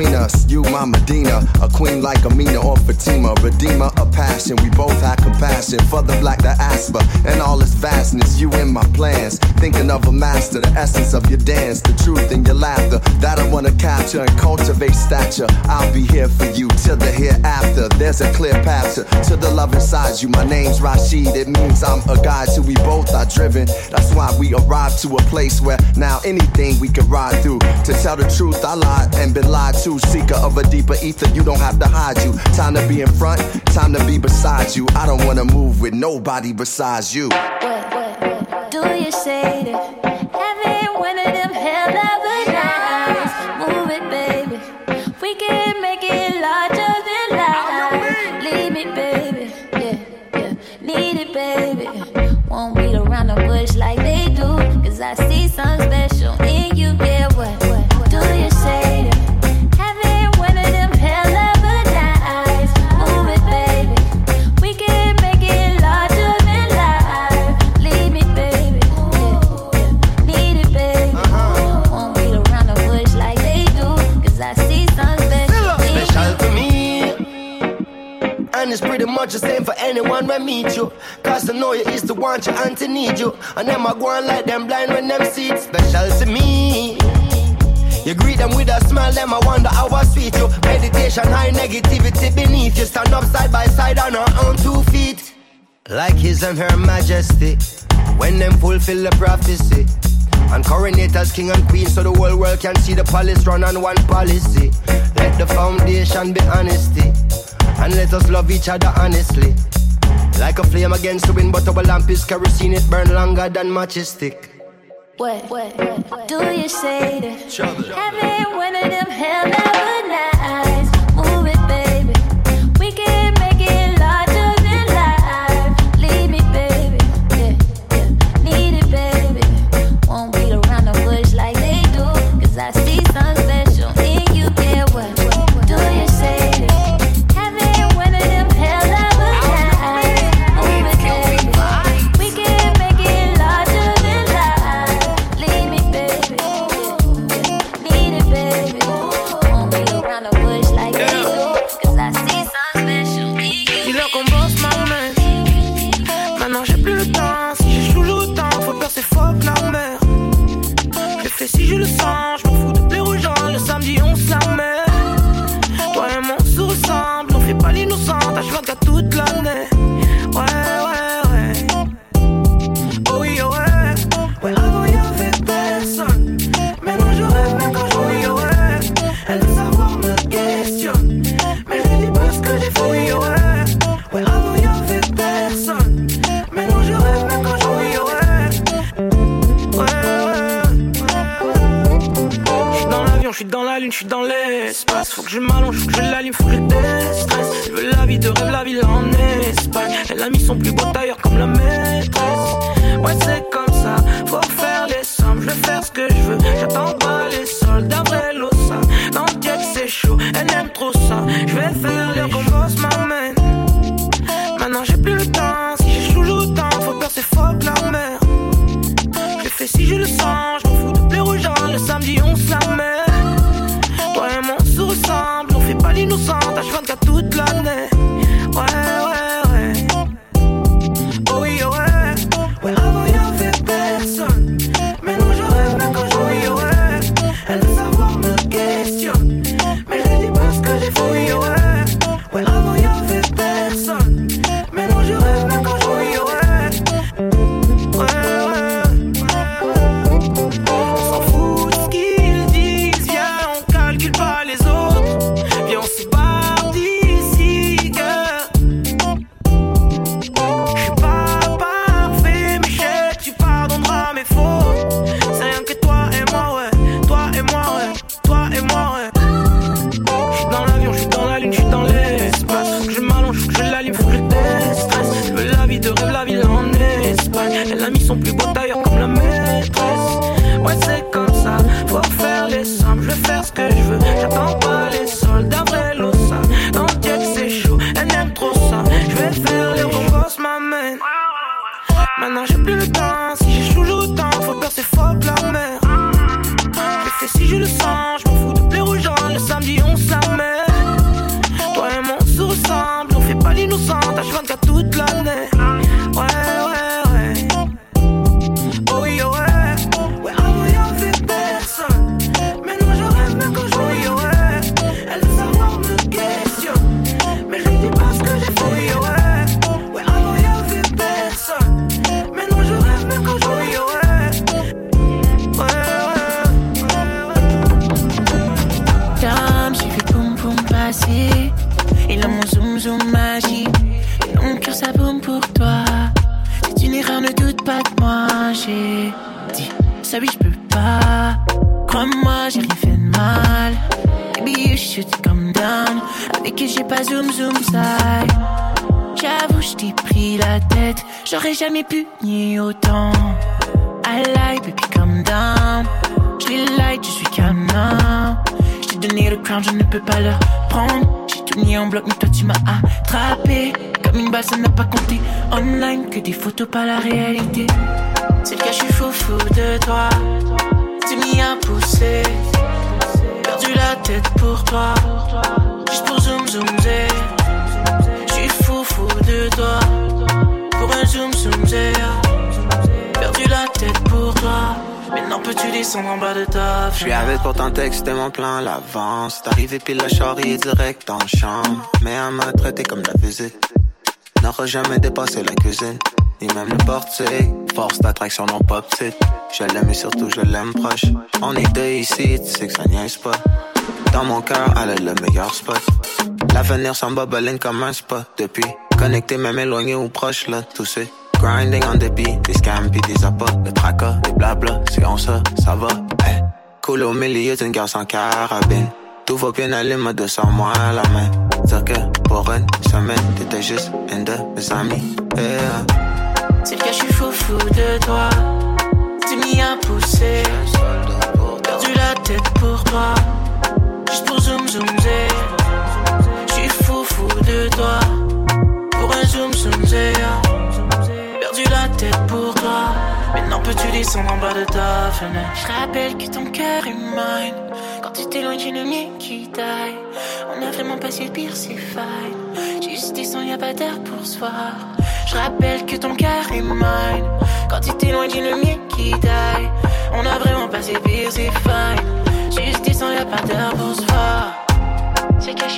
between us you my Medina, a queen like Amina or Fatima, redeemer of passion. We both had compassion for the black diaspora and all its vastness. You in my plans, thinking of a master, the essence of your dance, the truth in your laughter that I wanna capture and cultivate stature. I'll be here for you till the hereafter. There's a clear path to, to the love inside you. My name's Rashid. It means I'm a guy till we both are driven. That's why we arrived to a place where now anything we can ride through. To tell the truth, I lied and been lied to. Seeker of a deeper ether, you don't have to hide you. Time to be in front, time to be beside you. I don't wanna move with nobody besides you. What? Do you say that having one of them hell of a nights? Move it, baby. We can make it larger than life. Leave me, baby. Yeah, yeah. Need it, baby. Won't beat around the bush like they do. Cause I see something special much the same for anyone when meet you. Cause I know you is to want you and to need you. And them I go on like them blind when them see it. Special to me. You greet them with a smile, them I wonder how I sweet you. Meditation, high negativity beneath you. Stand up side by side on our own two feet. Like his and her majesty. When them fulfill the prophecy. And coronate as king and queen so the whole world can see the palace run on one policy. Let the foundation be honesty. And let us love each other honestly. Like a flame against the wind, but our lamp is kerosene, it burn longer than matches stick. What, what, what do you say to having one of them hell of a mon plan à l'avance. C'est arrivé pile la charrie direct la chambre. Mais elle m'a traité comme la visite. N'aura jamais dépassé la cuisine. Ni même le portier. Force d'attraction non pas petite. Je l'aime et surtout je l'aime proche. On est deux ici, tu sais que ça niaise pas. Dans mon cœur, elle est le meilleur spot. L'avenir s'en bobeline comme un spot. Depuis, connecté même éloigné ou proche là, tout c'est. Grinding en débit, des scams pis des appâts, des tracas, des blabla, c'est on ça, ça va. Cool au milieu d'une guerre sans carabine. Tout va bien aller, mais de sans moi à la main. Dire que pour une semaine, t'étais juste une de mes amis. Yeah. C'est cas, je suis fou fou de toi. Tu m'y as poussé. Perdu la tête pour toi. Juste pour zoom zoom. Je suis fou fou de toi. Pour un zoom zoom zé. Perdu la tête pour toi. Maintenant peux-tu descendre en bas de ta fenêtre? Je rappelle que ton cœur est mine. Quand tu t'éloignes, j'ai le mien qui taille. On a vraiment passé le pire, c'est fine. Juste descends, y'a pas d'air pour se voir. Je rappelle que ton cœur est mine. Quand tu t'éloignes, j'ai le mien qui taille. On a vraiment passé le pire, c'est fine. Juste descends, y'a pas d'air pour se voir. C'est que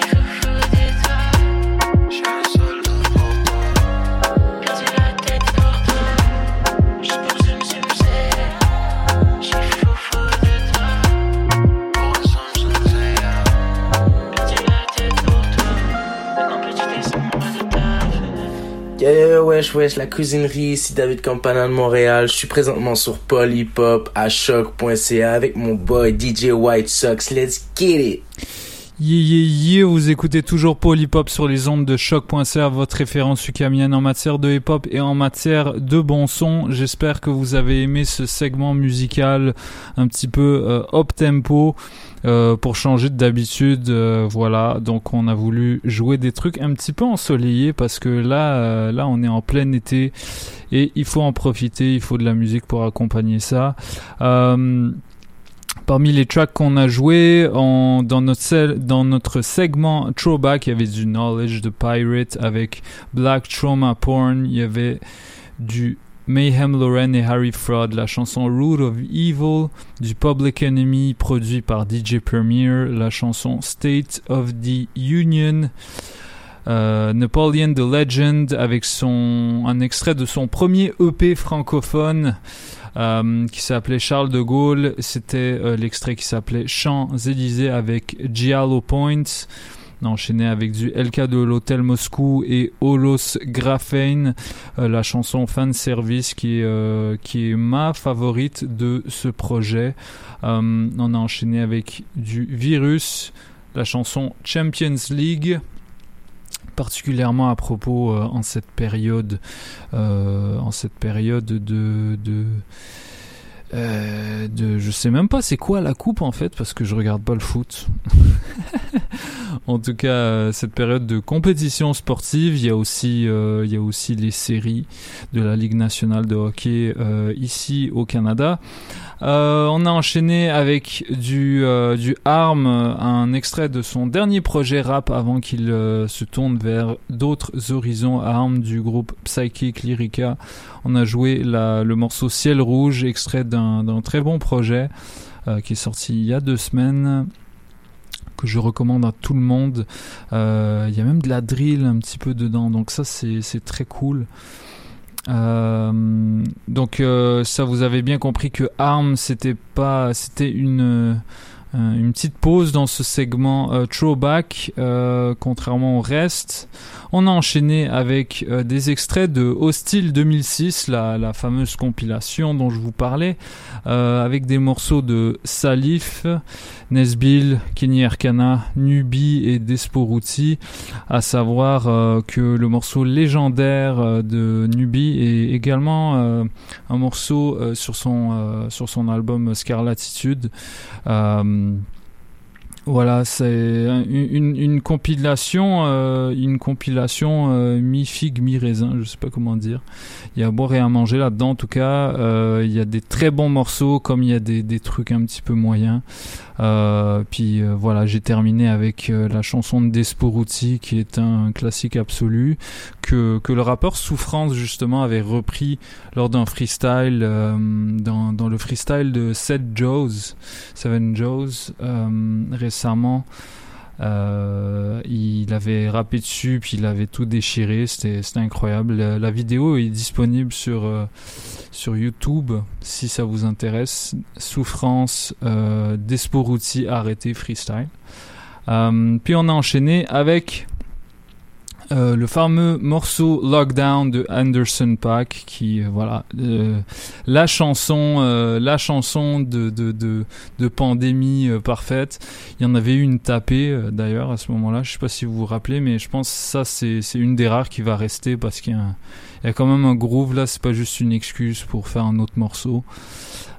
Yeah, wesh, wesh, la cuisinerie, ici David Campana de Montréal. Je suis présentement sur Polypop à choc.ca avec mon boy DJ White Sox. Let's get it! Yeah, yeah, yeah, vous écoutez toujours Polypop sur les ondes de choc.ca, votre référence ukamienne en matière de hip-hop et en matière de bon son. J'espère que vous avez aimé ce segment musical un petit peu euh, up tempo. Euh, pour changer d'habitude, euh, voilà. Donc on a voulu jouer des trucs un petit peu ensoleillés parce que là, euh, là on est en plein été et il faut en profiter. Il faut de la musique pour accompagner ça. Euh, Parmi les tracks qu'on a joués en, dans, notre segment Throwback, il y avait du Knowledge de Pirate avec Black Trauma Porn, il y avait du Mayhem Lauren et Harry Fraud, la chanson Root of Evil, du Public Enemy produit par DJ Premier, la chanson State of the Union, euh, Napoleon the Legend avec son un extrait de son premier EP francophone euh, qui s'appelait Charles de Gaulle. C'était euh, l'extrait qui s'appelait Champs-Élysées avec Giallo Points. Enchaîné avec du LK de l'Hôtel Moscou et Holos Graphane, euh, la chanson Fan Service qui qui est ma favorite de ce projet. On a enchaîné avec du Virus, la chanson Champions League particulièrement à propos euh, en cette période euh, en cette période de euh, de je sais même pas c'est quoi la coupe en fait parce que je regarde pas le foot en tout cas, cette période de compétition sportive, il y a aussi, il y a aussi les séries de la Ligue nationale de hockey ici au Canada. Euh, on a enchaîné avec du, euh, du Arm, un extrait de son dernier projet rap avant qu'il euh, se tourne vers d'autres horizons. Arm du groupe Psychic Lyrica. On a joué le morceau Ciel Rouge, extrait d'un très bon projet qui est sorti il y a deux semaines que je recommande à tout le monde. Il y a même de la drill un petit peu dedans, donc ça c'est très cool. Euh, donc euh, ça vous avez bien compris que Arm c'était pas c'était une une petite pause dans ce segment euh, throwback euh, contrairement au reste on a enchaîné avec euh, des extraits de Hostile 2006 la, fameuse compilation dont je vous parlais euh, avec des morceaux de Salif Nesbill, Kenny Arcana, Nubi et Desporuti, à savoir euh, que le morceau légendaire euh, de Nubi est également euh, un morceau euh, sur son euh, sur son album Scarlatitude. Euh, um, voilà, c'est un- une, compilation, euh, une compilation euh, mi figue mi raisin, je sais pas comment dire. Il y a à boire et à manger là-dedans, en tout cas. Euh, il y a des très bons morceaux, comme il y a des, des trucs un petit peu moyens. Puis voilà, j'ai terminé avec la chanson de Desporuti, qui est un classique absolu, que, que le rappeur Souffrance justement avait repris lors d'un freestyle, dans, dans le freestyle de Seth Joes, Seven Joes, récemment. Euh, il avait rappé dessus, puis il avait tout déchiré. C'était incroyable. La, la vidéo est disponible sur euh, sur YouTube si ça vous intéresse. Souffrance, euh, Desporuti arrêté freestyle. Euh, puis on a enchaîné avec euh, le fameux morceau Lockdown de Anderson Paak qui euh, voilà euh, la chanson euh, la chanson de de, de, de pandémie parfaite. Il y en avait une tapée d'ailleurs à ce moment-là. Je sais pas si vous vous rappelez mais je pense que ça c'est c'est une des rares qui va rester parce qu'il y y a quand même un groove. Là c'est pas juste une excuse pour faire un autre morceau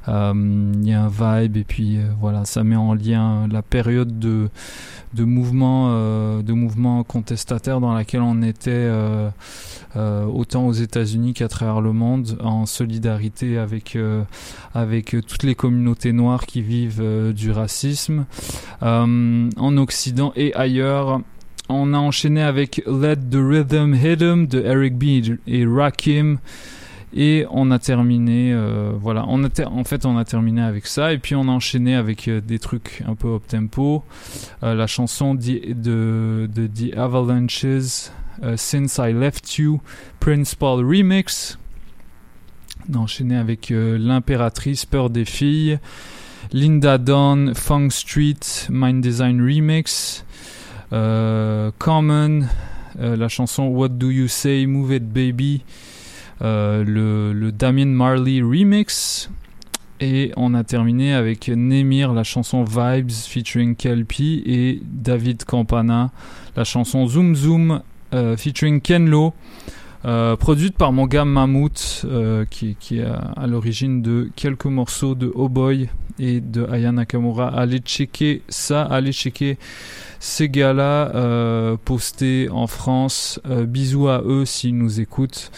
il y a un vibe et puis euh, voilà ça met en lien la période de de mouvements euh, de mouvements contestataires dans laquelle on était euh, euh, autant aux États-Unis qu'à travers le monde en solidarité avec euh, avec euh, toutes les communautés noires qui vivent euh, du racisme. Euh, en Occident et ailleurs on a enchaîné avec Let the Rhythm Hit de Eric B et Rakim et on a terminé euh, voilà en fait on a terminé avec ça. Et puis on a enchaîné avec euh, des trucs un peu up tempo. Euh, la chanson de, The Avalanches Since I Left You Prince Paul Remix. Enchaîné avec l'impératrice Peur des filles Linda Dawn Funk Street Mind Design Remix Common la chanson What Do You Say Move It Baby le, le Damien Marley remix. Et on a terminé avec Nemir, la chanson Vibes featuring Kelpie et David Campana, la chanson Zoom Zoom euh, featuring Ken Lo, euh, produite par mon gars euh, qui, est à, à l'origine de quelques morceaux de Oh Boy et de Aya Nakamura. Allez checker ça, allez checker ces gars-là euh, postés en France. Euh, bisous à eux s'ils nous écoutent.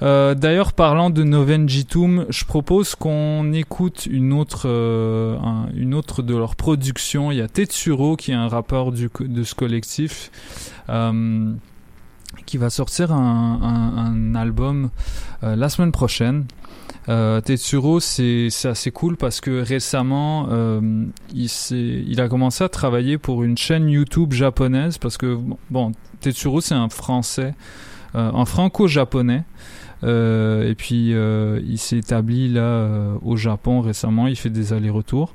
Euh, D'ailleurs, parlant de Noven Jitum, je propose qu'on écoute une autre, un- une autre de leurs productions. Il y a Tetsuro qui est un rappeur de ce collectif. qui va sortir un, album la semaine prochaine. Euh, Tetsuro, c'est assez cool parce que récemment, euh, il, a commencé à travailler pour une chaîne YouTube japonaise parce que, bon, Tetsuro, c'est un français, euh, un franco-japonais. Et puis, il s'est établi là au Japon récemment, il fait des allers-retours.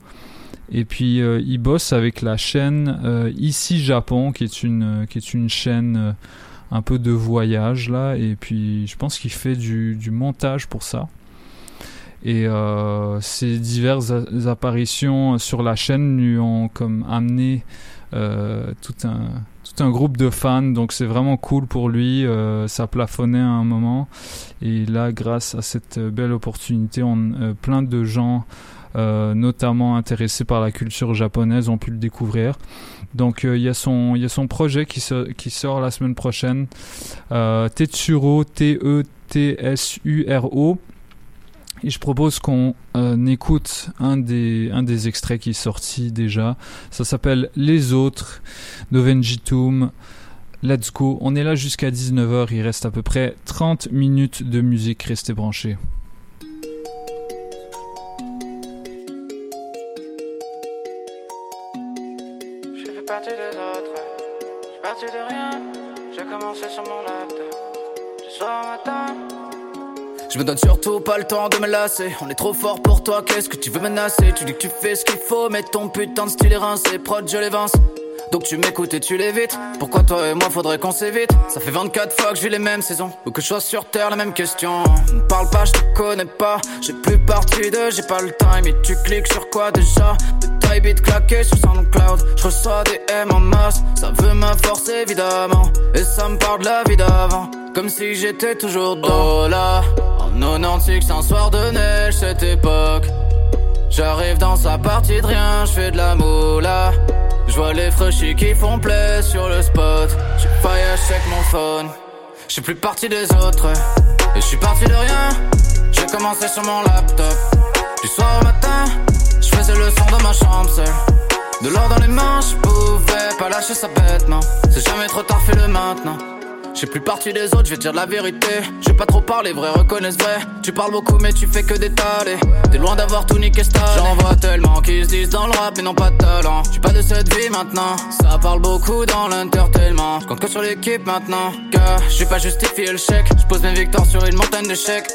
Et puis il bosse avec la chaîne Ici Japon, qui est une, chaîne un peu de voyage là. Et puis je pense qu'il fait du montage pour ça. Et euh, ces diverses apparitions sur la chaîne lui ont comme amené euh, tout un tout un groupe de fans. Donc c'est vraiment cool pour lui. Euh, ça plafonnait à un moment. Et là, grâce à cette belle opportunité, plein de gens notamment intéressés par la culture japonaise, ont pu le découvrir. Donc il y, a son- il y a son projet qui, qui sort la semaine prochaine. Tetsuro, T-E-T-S-U-R-O. Et je propose qu'on euh, écoute un des, un des extraits qui est sorti déjà. Ça s'appelle Les Autres de Venjitum. Let's go. On est là jusqu'à 19h. Il reste à peu près 30 minutes de musique. Restez branchés. Je fais partie des autres, je suis parti de rien. J'ai commencé sur mon matin. Je me donne surtout pas le temps de me lasser. On est trop fort pour toi, qu'est-ce que tu veux menacer? Tu dis que tu fais ce qu'il faut, mais ton putain de style est rincé. Prod, je l'évince. Donc tu m'écoutes et tu l'évites. Pourquoi toi et moi faudrait qu'on s'évite? Ça fait 24 fois que je vis les mêmes saisons. Ou que je sois sur terre, la même question. Ne parle pas, je te connais pas. J'ai plus parti de, j'ai pas le time. Et tu cliques sur quoi déjà? De taille beat claqué sur SoundCloud. Je reçois des M en masse. Ça veut ma force évidemment. Et ça me parle de la vie d'avant. Comme si j'étais toujours dans. Oh là, 96, un soir de neige, cette époque. J'arrive dans sa partie de rien, je fais de la moula. Je vois les fraîchis qui font play sur le spot. J'ai failli check mon phone. Je suis plus parti des autres. Et je suis parti de rien. J'ai commencé sur mon laptop. Du soir au matin, je faisais le son dans ma chambre seul. De l'or dans les mains, je pouvais pas lâcher ça bêtement. C'est jamais trop tard, fais-le maintenant. J'ai plus parti des autres, je vais dire la vérité. Je vais pas trop parler, vrai reconnaissent vrai. Tu parles beaucoup, mais tu fais que d'étaler. T'es loin d'avoir tout niqué année. J'en vois tellement qui se disent dans le rap, mais n'ont pas de talent. Je suis pas de cette vie maintenant. Ça parle beaucoup dans l'entertainment. Je compte que sur l'équipe maintenant. Car je vais pas justifier le chèque. Je pose mes victoires sur une montagne d'échecs.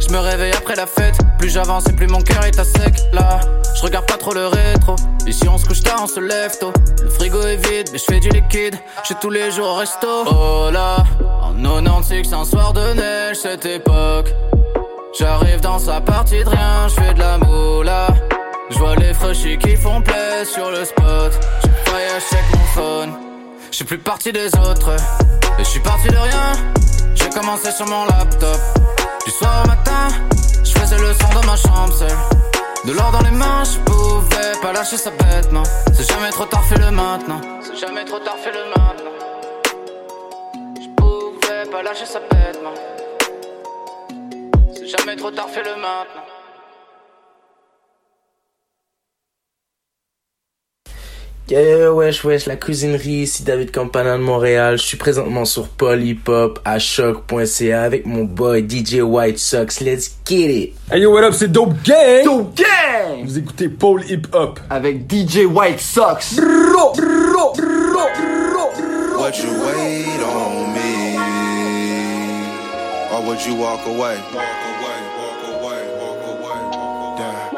Je me réveille après la fête. Plus j'avance et plus mon cœur est à sec. Là, je regarde pas trop le rétro. Ici on se couche tard, on se lève tôt. Le frigo est vide, mais je fais du liquide. Je tous les jours au resto. Oh là, en 96, un soir de neige, cette époque. J'arrive dans sa partie de rien, je fais de la moula. Je vois les fraîchis qui font play sur le spot. J'ai failli check mon phone. Je suis plus parti des autres. Et je suis parti de rien. J'ai commencé sur mon laptop. Du soir au matin, je faisais le son dans ma chambre seul. De l'or dans les mains, je pouvais pas lâcher ça bêtement. C'est jamais trop tard, fais-le maintenant. C'est jamais trop tard, fais-le maintenant. Pas lâcher ça bêtement. C'est jamais trop tard, fais-le maintenant. Yeah, wesh, wesh, la cuisinerie, ici David Campana de Montréal. Je suis présentement sur Polypop à choc.ca avec mon boy DJ White Sox. Let's get it! Hey yo, what up, c'est Dope Gang! Dope Gang! Vous écoutez Paul Hip Hop. Avec DJ White Sox. You walk away? Walk away, walk away, walk away, Damn.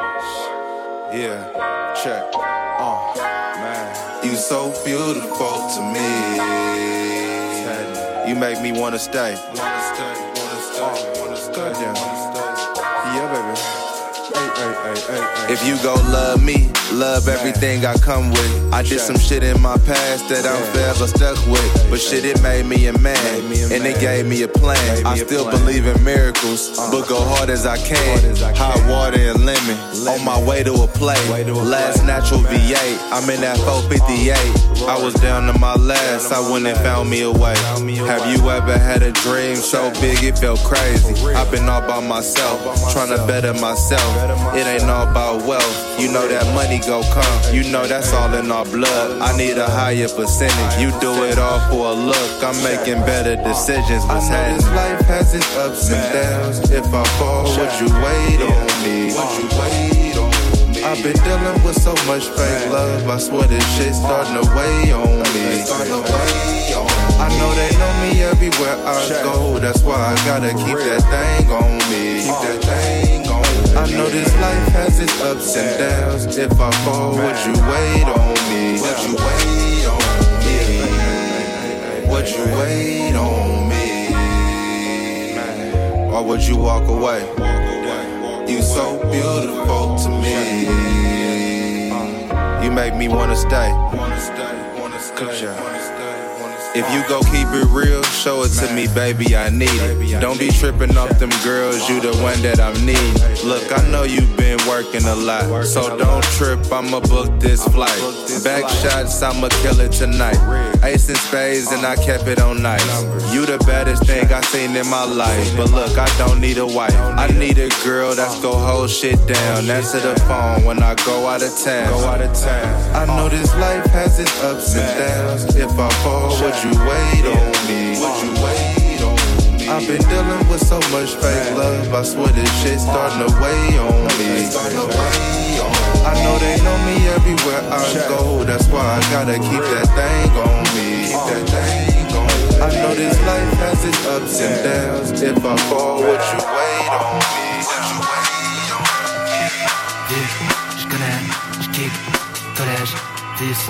Yeah, check. Uh, man. You so beautiful to me. You make me. Wanna stay, wanna stay, If you go love me, love everything I come with. I did some shit in my past that I'm forever stuck with. But shit, it made me a man. And it gave me a plan. I still believe in miracles, but go hard as I can. Hot water and lemon. On my way to a play. Last natural V8. I'm in that 458. I was down to my last. I went and found me a way. Have you ever had a dream so big it felt crazy? I've been all by myself, trying to better myself. It ain't all about wealth. You know that money go come. You know that's all in our blood. I need a higher percentage. You do it all for a look. I'm making better decisions. I know this life has its ups and downs. If I fall, would you wait on me? Would you uh. wait on me? I've been dealing with so much fake love. I swear this shit starting to weigh on me. I know they know me everywhere I go. That's why I gotta keep that thing on me. Keep that thing on me. I know this life has its ups and downs. If I fall, would you wait on me? Would you wait on me? Would you wait on me? Or would you walk away? You so beautiful to me. You make me wanna stay. If you go keep it real, show it to me, baby, I need it. Don't be tripping off them girls, you the one that I'm needing. Look, I know you've been working a lot, so don't trip, I'ma book this flight. Back shots, I'ma kill it tonight. Ace and spades, and I kept it on nice. You the baddest thing I seen in my life, but look, I don't need a wife. I need a girl that's go hold shit down. Answer the phone when I go out of town. Go out of town. I know this life has its ups and downs. If I fall, would you wait on me? Would you wait on me? I've been dealing with so much fake love. I swear this shit starting to weigh on me. I know they know me everywhere I go. That's why I gotta keep that thing on me. Keep that thing on me. I know this life has its ups and downs. If I fall, would you wait on me? Would you wait on Vive, je connais, je kick, collège, fils,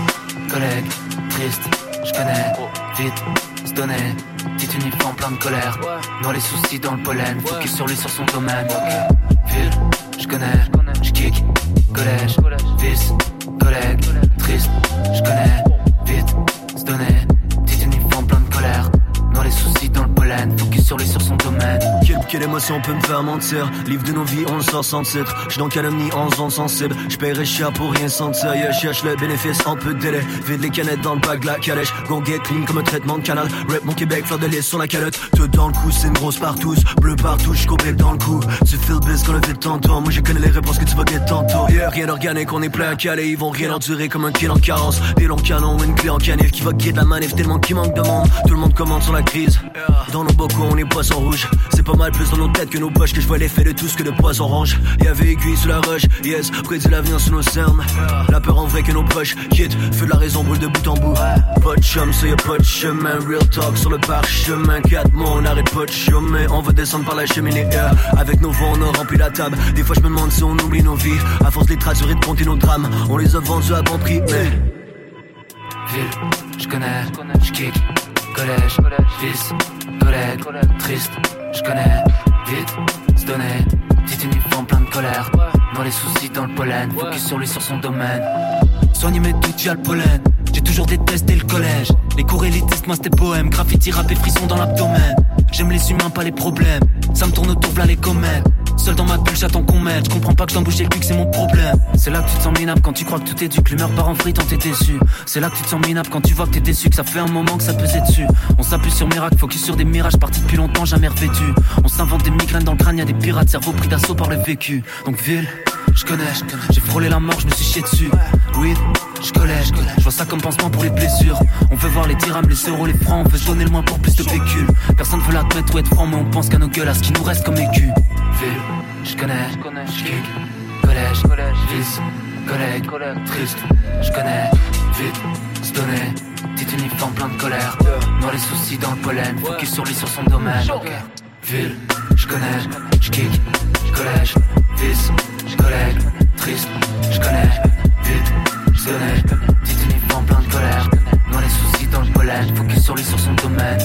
collègue, triste, je connais, vite, se donner, petit uniforme plein de colère, noie les soucis dans le pollen, focus sur lui sur son domaine. Ville, je connais, je kick, collège, fils, collègue, triste, je connais, vite, se donner, petit uniforme plein de colère, noie les soucis dans le pollen, focus sur lui sur son domaine. Quelle, émotion peut me faire mentir. Livre de nos vies, on sort sans titre. J'suis dans calomnie en zone sensible. J'paierai cher pour rien sentir. Yeah, cherche le bénéfice en peu de délai Vide les canettes dans le bac, la calèche. Gon get clean comme un traitement de canal. Rap mon Québec, fleur de lait sur la calotte. Tout dans le cou, c'est une grosse partouze. Bleu partout, j'coupé dans le cou. Tu feel biz qu'on le fait tantôt Moi je connais les réponses que tu vas get tantôt Yeah, rien d'organique, on est plein à caler. Ils vont rien endurer comme un kill en carence. Des longs canons, une clé en canif Qui va get la manif tellement qu'il manque de monde Tout le monde commande sur la crise. Dans nos bocaux, on est poisson rouge. C'est pas mal plus dans nos têtes que nos poches Que je vois l'effet de tout ce que de poison orange Y'avait aiguille sous la roche, yes Prédit l'avenir sous nos cernes. La peur en vrai que nos proches Quitte, feu de la raison brûle de bout en bout. Pas de chum, de chemin Real talk sur le parchemin. Quatre mois, on arrête pas de On veut descendre par la cheminée. Avec nos vents, on a rempli la table. Des fois je me demande si on oublie nos vies. À force de les de compter nos drames On les a vendus à bon prix, Ville, je connais, je kick, collège, fils, collègue, triste, je connais, vite, se donner, petit uniforme plein de colère, dans les soucis dans le pollen, focus sur lui sur son domaine. Soigner mes doutes, j'ai le pollen, j'ai toujours détesté le collège. Les cours élitistes, moi c'était poème, graffiti, rap et frisson dans l'abdomen. J'aime les humains, pas les problèmes, ça me tourne autour, v'là les comètes. Seul dans ma bulle, j'attends qu'on m'aide. Je comprends pas que je bouger le cul, c'est mon problème. C'est là que tu te sens minable quand tu crois que tout est. Que l'humeur part en tant t'es déçu. C'est là que tu te sens minable quand tu vois que t'es déçu. Que ça fait un moment que ça pesait dessus. On s'appuie sur miracle, focus sur des mirages partis depuis longtemps, jamais revêtus. On s'invente des migraines dans le crâne, y'a des pirates, cerveau pris d'assaut par le vécu. Donc ville, je connais, j'ai frôlé la mort, je me suis chié dessus. Oui, je connais, je vois ça comme pansement pour les blessures. On veut voir les dirhams, les euros, les francs, on veut se donner le moins pour plus de pécule. Personne veut l'admettre ou être franc, mais on pense qu'à nos gueules, à ce qui nous reste comme écu. Ville, je connais, je kick, collège, fils, collègue, triste, je connais, vite, se donner, petit uniforme plein de colère, dans les soucis dans le pollen, focus sur lui sur son domaine. Ville, je connais, je kick, collège, fils, collègue, triste, je connais, vite, se donner, petit uniforme plein de colère, dans les soucis dans le pollen, focus sur lui sur son domaine.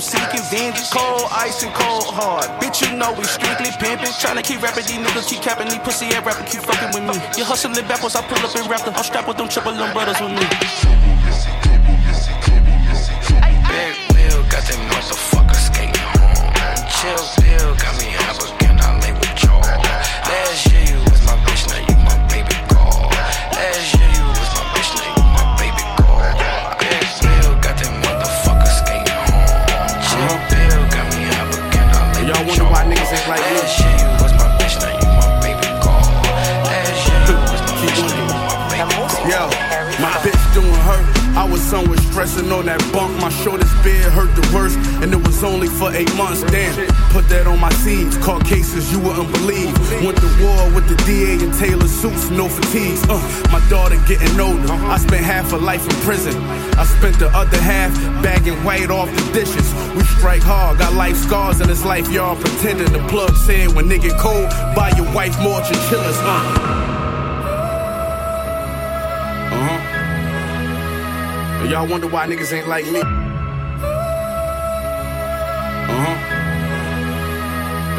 I'm seeking vengeance. Cold ice and cold hard. Bitch, you know we strictly pimping. Tryna keep rapping. These niggas keep capping. These pussy ass rapping. Keep fucking with me. You hustling backwards. I pull up in raptor. I'm strapped with them triple them brothers with me. Only for eight months. Damn, put that on my seeds. Caught cases you wouldn't believe. Went to war with the DA and Taylor suits, no fatigues. Uh, my daughter getting older. I spent half a life in prison. I spent the other half bagging white off the dishes. We strike hard, got life scars in this life. Y'all pretending. The plug said when nigga cold, buy your wife more chinchillas. Uh. Uh-huh. Y'all wonder why niggas ain't like me. Uh-huh.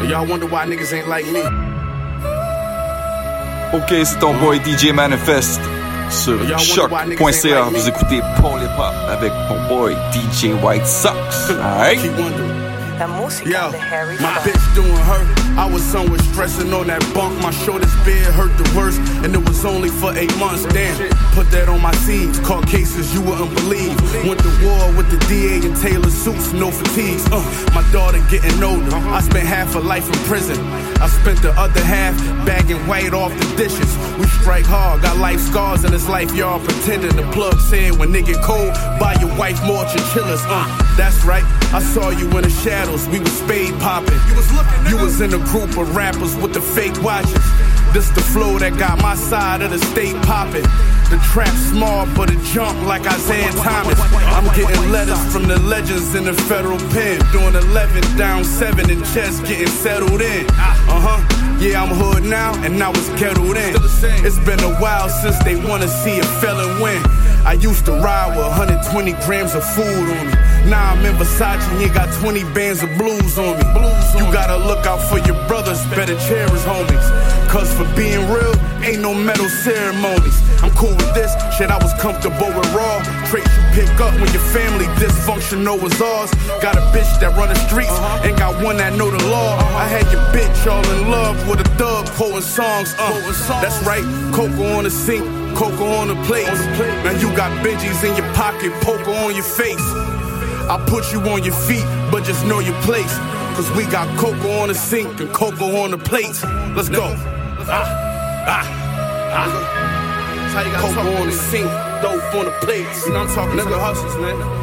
And y'all wonder why niggas ain't like me. Ok, c'est ton boy DJ Manifest sur choq.ca. Vous écoutez Paul Hip Hop avec mon boy DJ White Sox. Alright? Yo, my bitch doing her. I was somewhere stressing on that bunk. My shortest beard hurt the worst, and it was only for eight months. Damn, put that on my seeds. Caught cases you wouldn't believe. Went to war with the DA and Taylor suits, no fatigues. Uh, my daughter getting older. I spent half a life in prison. I spent the other half bagging white off the dishes. We strike hard, got life scars in this life. Y'all pretending. The plug said when nigga cold, buy your wife more chinchillas. Uh, that's right. I saw you in the shadows. We was spade popping. You was looking. You was in a group of rappers with the fake watches. This the flow that got my side of the state popping. The trap small, but it jump like Isaiah Thomas. I'm getting letters from the legends in the federal pen. Doing 11 down 7 and chess getting settled in. Uh huh. Yeah, I'm hood now, and now it's kettled in. It's been a while since they wanna see a felon win. I used to ride with 120 grams of food on me. Now I'm in Versace and you got 20 bands of blues on me. blues You gotta look out for your brothers, better cherish homies. Cause for being real, ain't no medal ceremonies. I'm cool with this, shit I was comfortable with raw. Traits you pick up when your family dysfunctional as ours. Got a bitch that run the streets, and got one that know the law. I had your bitch all in love with a thug quoting songs. Uh, that's right, cocoa on the sink, cocoa on the plate. Now you got Benjis in your pocket, poker on your face. I put you on your feet, but just know your place. Cause we got cocoa on the sink and cocoa on the plates. Let's go. Ah, ah, ah. Cocoa on the sink, dope on the plates. You know I'm talking to the hustlers, man.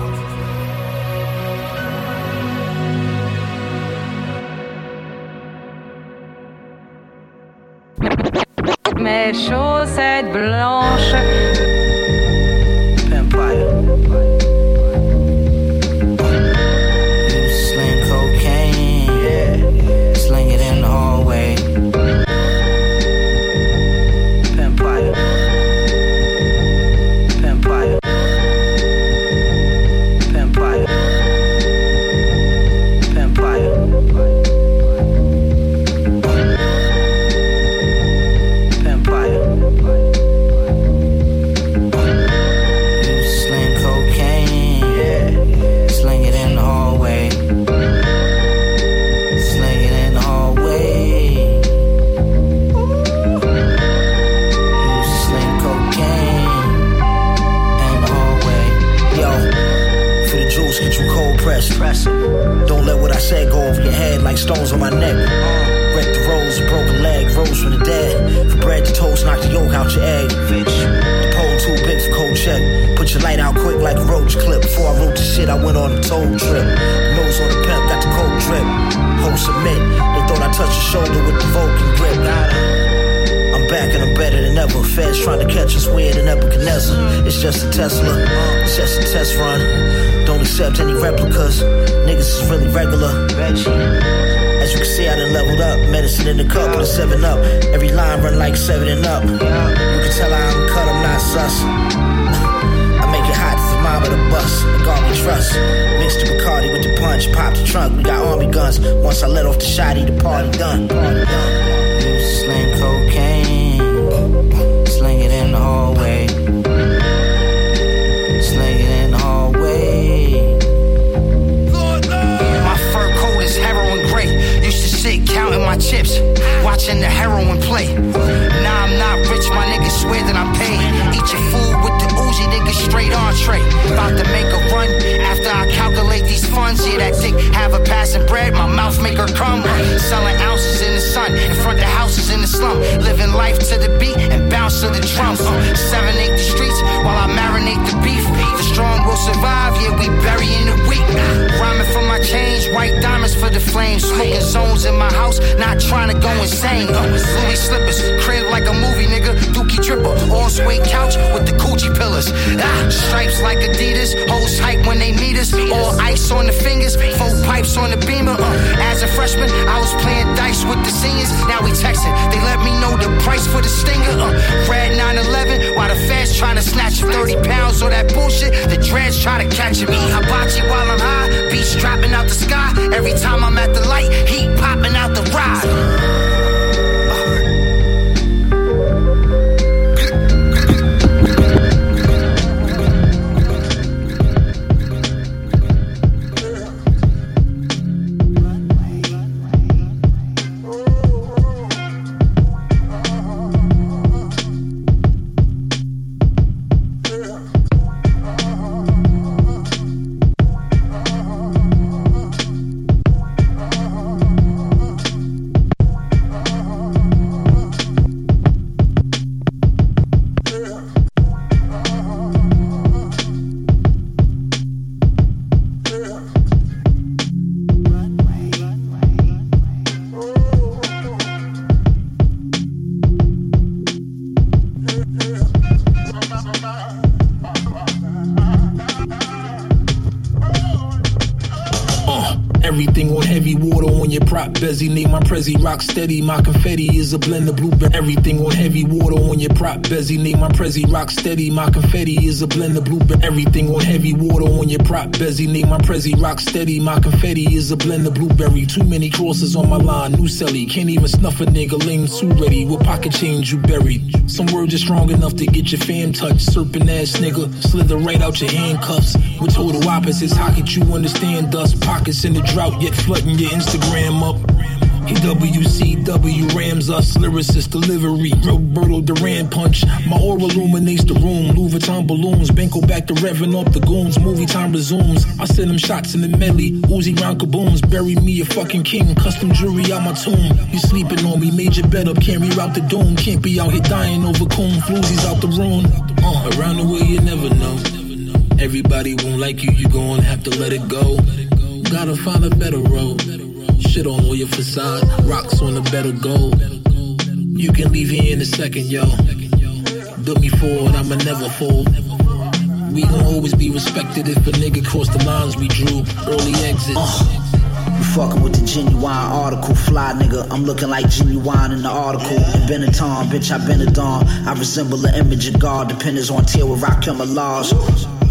Mes chaussettes blanches. Stones on my neck. Wreck the rose, broken leg, rose from the dead. For bread to toast, knock the yolk out your egg. Bitch, the pole too big for cold check. Put your light out quick like a roach clip. Before I wrote the shit, I went on a toll trip. Nose on the pimp, got the cold drip. Hoes submit. They thought I touched your shoulder back and I'm better than ever. Feds trying to catch us weird than Nebuchadnezzar. It's just a Tesla, it's just a test run. Don't accept any replicas. Niggas is really regular. As you can see, I done leveled up. Medicine in the cup with a 7 up. Every line run like 7 and up. You can tell I'm cut, I'm not sus. I make it hot the mom of the bus. The we trust. Mix the Bacardi with the punch. Pop the trunk. We got army guns. Once I let off the shotty, the party done. Party done. Used to sling cocaine. Counting my chips, watching the heroin play. Now I'm not rich, my niggas swear that I'm paid. Eat your food with the Uzi, nigga, straight entree. About to make a run after I calculate these funds. Yeah, that dick have a passing bread, my mouth make her come. Selling ounces in the sun, in front of houses in the slum. Living life to the beat and bounce to the drums. Uh, serenade the streets while I marinate the beef. The strong will survive, yeah, we burying the weak. Rhyming for my change, white diamonds for the flames. Smoking zones in my house, not trying to go insane. Uh, Louis slippers, crib like a movie, nigga. Dookie dripper, all suede couch with the coochie pillars. Ah, stripes like Adidas, hoes hype when they meet us. All ice on the fingers, four pipes on the beamer. Uh, as a freshman, I was playing dice with the seniors. Now we texting, they let me know the price for the stinger. Uh, red 911, while the feds trying to snatch 30 pounds of that bullshit. The dreads try to catch me. Hibachi while I'm high, beats dropping out the sky. Every time I'm at the light, heat popping out the ride. Bezzy. Name my prezi rock steady. My confetti is a blend of blueberry. Everything on heavy water on your prop bezzy. Name my prezi rock steady. My confetti is a blend of blueberry. Everything on heavy water on your prop bezzy. Name my prezi rock steady. My confetti is a blend of blueberry. Too many crosses on my line. New celly. Can't even snuff a nigga. Lame too ready. What pocket change you buried? Some words just strong enough to get your fam touched. Serpent ass nigga. Slither right out your handcuffs. With total opposites. How could you understand dust? Pockets in the drought, yet flooding your Instagram up. KWCW Rams us, lyricist delivery, Roberto Duran punch. My aura illuminates the room, Louis Vuitton balloons, Banco back to revving up the goons, movie time resumes. I send them shots in the medley, Uzi round kaboom, bury me a fucking king, custom jewelry out my tomb. You sleeping on me, Major bed up, can't reroute the doom, can't be out here dying over coon, floozies out the room. Uh, around the way you never know. Everybody won't like you, you gon' have to let it go. Gotta find a better road. Shit on all your facade, rocks on a better gold. You can leave here in a second, yo. Look me forward, I'ma never fold. We gon' always be respected if a nigga cross the lines we drew. Early exit. Uh, you fucking with the genuine article, fly nigga. I'm looking like genuine in the article. Been a Tom, bitch, I been a Don. I resemble the image of God, dependence on tier with rock my laws.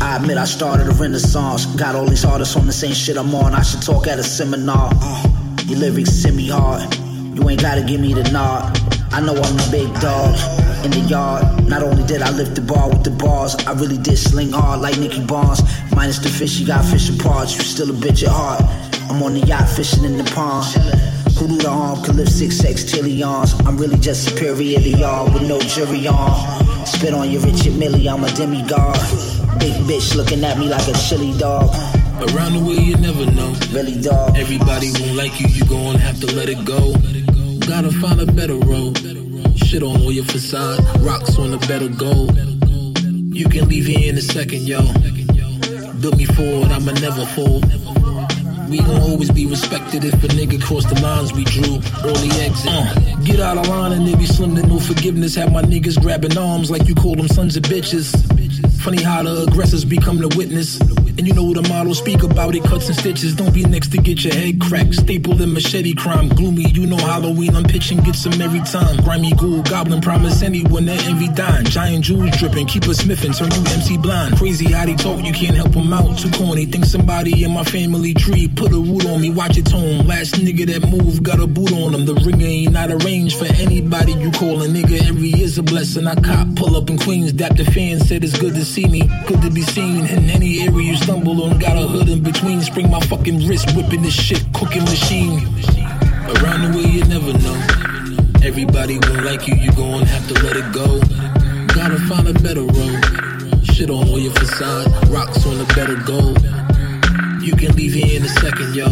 I admit I started a renaissance. Got all these artists on the same shit I'm on. I should talk at a seminar. Uh-huh. Your lyrics semi hard. You ain't gotta give me the nod. I know I'm the big dog in the yard. Not only did I lift the bar with the bars, I really did sling hard like Nicky Barnes. Minus the fish, you got fishing parts. You still a bitch at heart. I'm on the yacht fishing in the pond. Who knew the arm could lift six sextillions? I'm really just superior to y'all with no jury on. Spit on your Richard Millie, I'm a demigod. Big bitch looking at me like a chili dog. Around the way you never know. Really dog. Everybody won't like you, you gon' have to let it go. Gotta find a better road. Shit on all your facade, rocks on a better gold. You can leave here in a second, yo. Look me forward, I'ma never fold. We gon' always be respected if a nigga cross the lines we drew. Early exit. Uh, get out of line and it be slim to no forgiveness. Have my niggas grabbing arms like you call them sons of bitches. Funny how the aggressors become the witness. And you know the model speak about it, cuts and stitches. Don't be next to get your head cracked. Staple and machete crime. Gloomy, you know Halloween. I'm pitching, get some every time. Grimy ghoul, goblin, promise anyone that envy dying. Giant jewels dripping, keep us sniffing, turn you MC blind. Crazy how they talk, you can't help them out. Too corny, think somebody in my family tree put a root on me, watch it tone. Last nigga that moved got a boot on him. The ringer ain't not range for anybody you call a nigga. Every year's a blessing. I cop, pull up in Queens, dap the fans, said it's good to see me. Good to be seen in any area you stumble on. Got a hood in between, spring my fucking wrist, whipping this shit, cooking machine. Around the way you never know. Everybody won't like you, you gon' have to let it go. Gotta find a better road. Shit on all your facade, rocks on a better goal. You can leave here in a second, yo.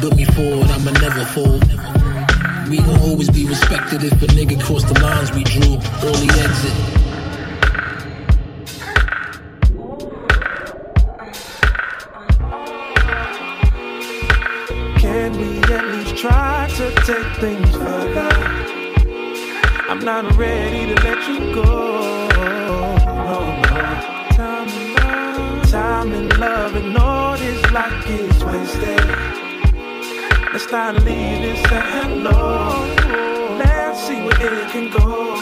Put me forward, I'ma never fold. We gon' always be respected if a nigga cross the lines we drew. Early exit. Take things further? I'm not ready to let you go. No, no. Time and love, time and love, and all this like it's wasted. Let's to leave this hello. Let's see where it can go.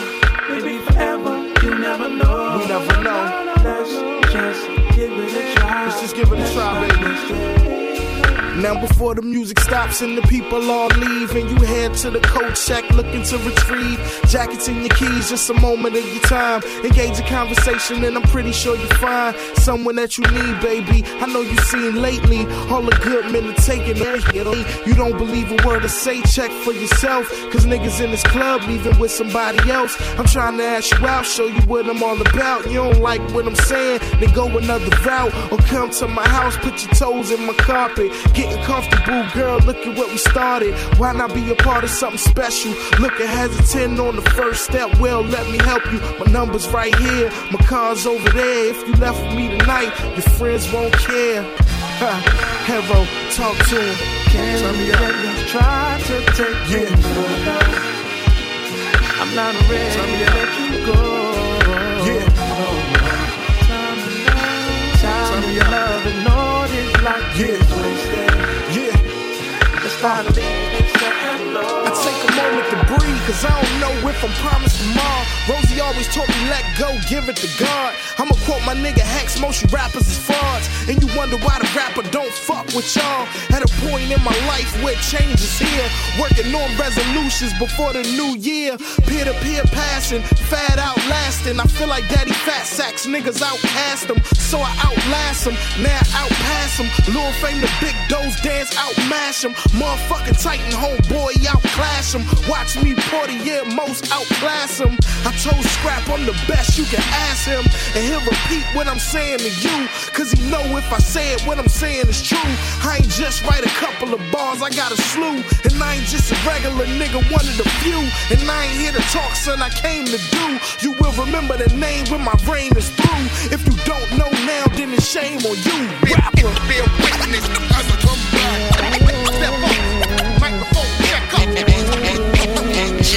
Maybe forever, you never know. We never know. Let's just give it a try. Let's just give it a try, baby. Now before the music stops and the people all leave and you head to the coat check looking to retrieve jackets and your keys, just a moment of your time. Engage a conversation and I'm pretty sure you find someone that you need, baby. I know you've seen lately all the good men are taking it. You don't believe a word I say, check for yourself. Cause niggas in this club leaving with somebody else. I'm trying to ask you out, show you what I'm all about. You don't like what I'm saying, then go another route. Or come to my house, put your toes in my carpet. Getting comfortable, girl, look at what we started. Why not be a part of something special? Looking hesitant on the first step, well, let me help you. My number's right here, my car's over there. If you left with me tonight, your friends won't care. Hero, talk to him. Can Turn me up. try to take Yeah. things further? I'm not ready Turn me to let you go. Yeah. Time and love, time Turn me and up. love, and all this like Yeah. wasted. I take a moment to cause I don't know if I'm promised tomorrow. Rosie always told me, let go, give it to God. I'ma quote my nigga Hex, most you rappers is frauds. And you wonder why the rapper don't fuck with y'all. At a point in my life where change is here. Working on resolutions before the new year. Peer to peer passing, fat outlasting. I feel like daddy fat sacks, niggas outcast them. So I outlast them, now outpass them. Lil Fame the big does dance, outmash them. Motherfucking Titan homeboy, outclass him. Watch me Portier most outclass him. I told Scrap I'm the best, you can ask him. And he'll repeat what I'm saying to you. Cause he know if I say it, what I'm saying is true. I ain't just write a couple of bars, I got a slew. And I ain't just a regular nigga, one of the few. And I ain't here to talk, son, I came to do. You will remember the name when my brain is through. If you don't know now, then it's shame on you, rapper. Witness as I come back. Step up, microphone, check up.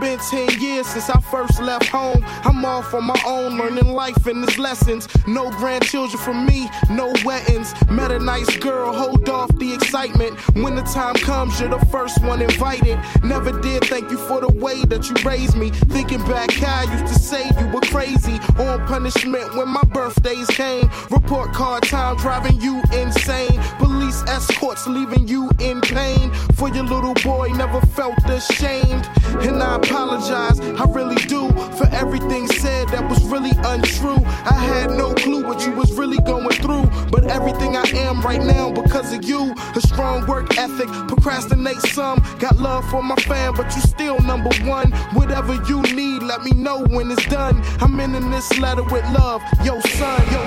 Been 10 years since I first left home. I'm off on my own, learning life and its lessons. No grandchildren for me, no weddings. Met a nice girl, hold off the excitement. When the time comes, you're the first one invited. Never did thank you for the way that you raised me. Thinking back, how I used to say you were crazy. On punishment when my birthdays came. Report card time driving you insane. Police escorts leaving you in pain. For your little boy, never felt ashamed. And I apologize, I really do, for everything said that was really untrue. I had no clue what you was really going through. But everything I am right now because of you. A strong work ethic, procrastinate some. Got love for my fam, but you still number one. Whatever you need, let me know when it's done. I'm ending this letter with love. Yo, son, yo.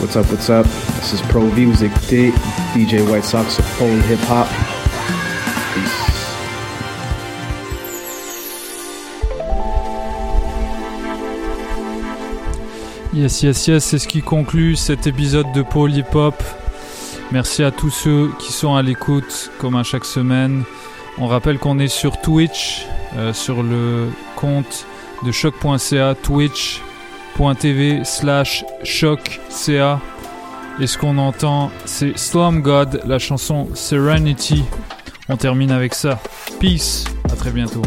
What's up, what's up? This is Pro Music écoutez DJ White Sox of Pole Hip Hop. Yes, yes, yes, c'est ce qui conclut cet épisode de Hop. Merci à tous ceux qui sont à l'écoute, comme à chaque semaine. On rappelle qu'on est sur Twitch, euh, sur le compte de choc.ca, twitch.tv slash choc.ca. Et ce qu'on entend, c'est Slum God, la chanson Serenity. On termine avec ça. Peace, à très bientôt.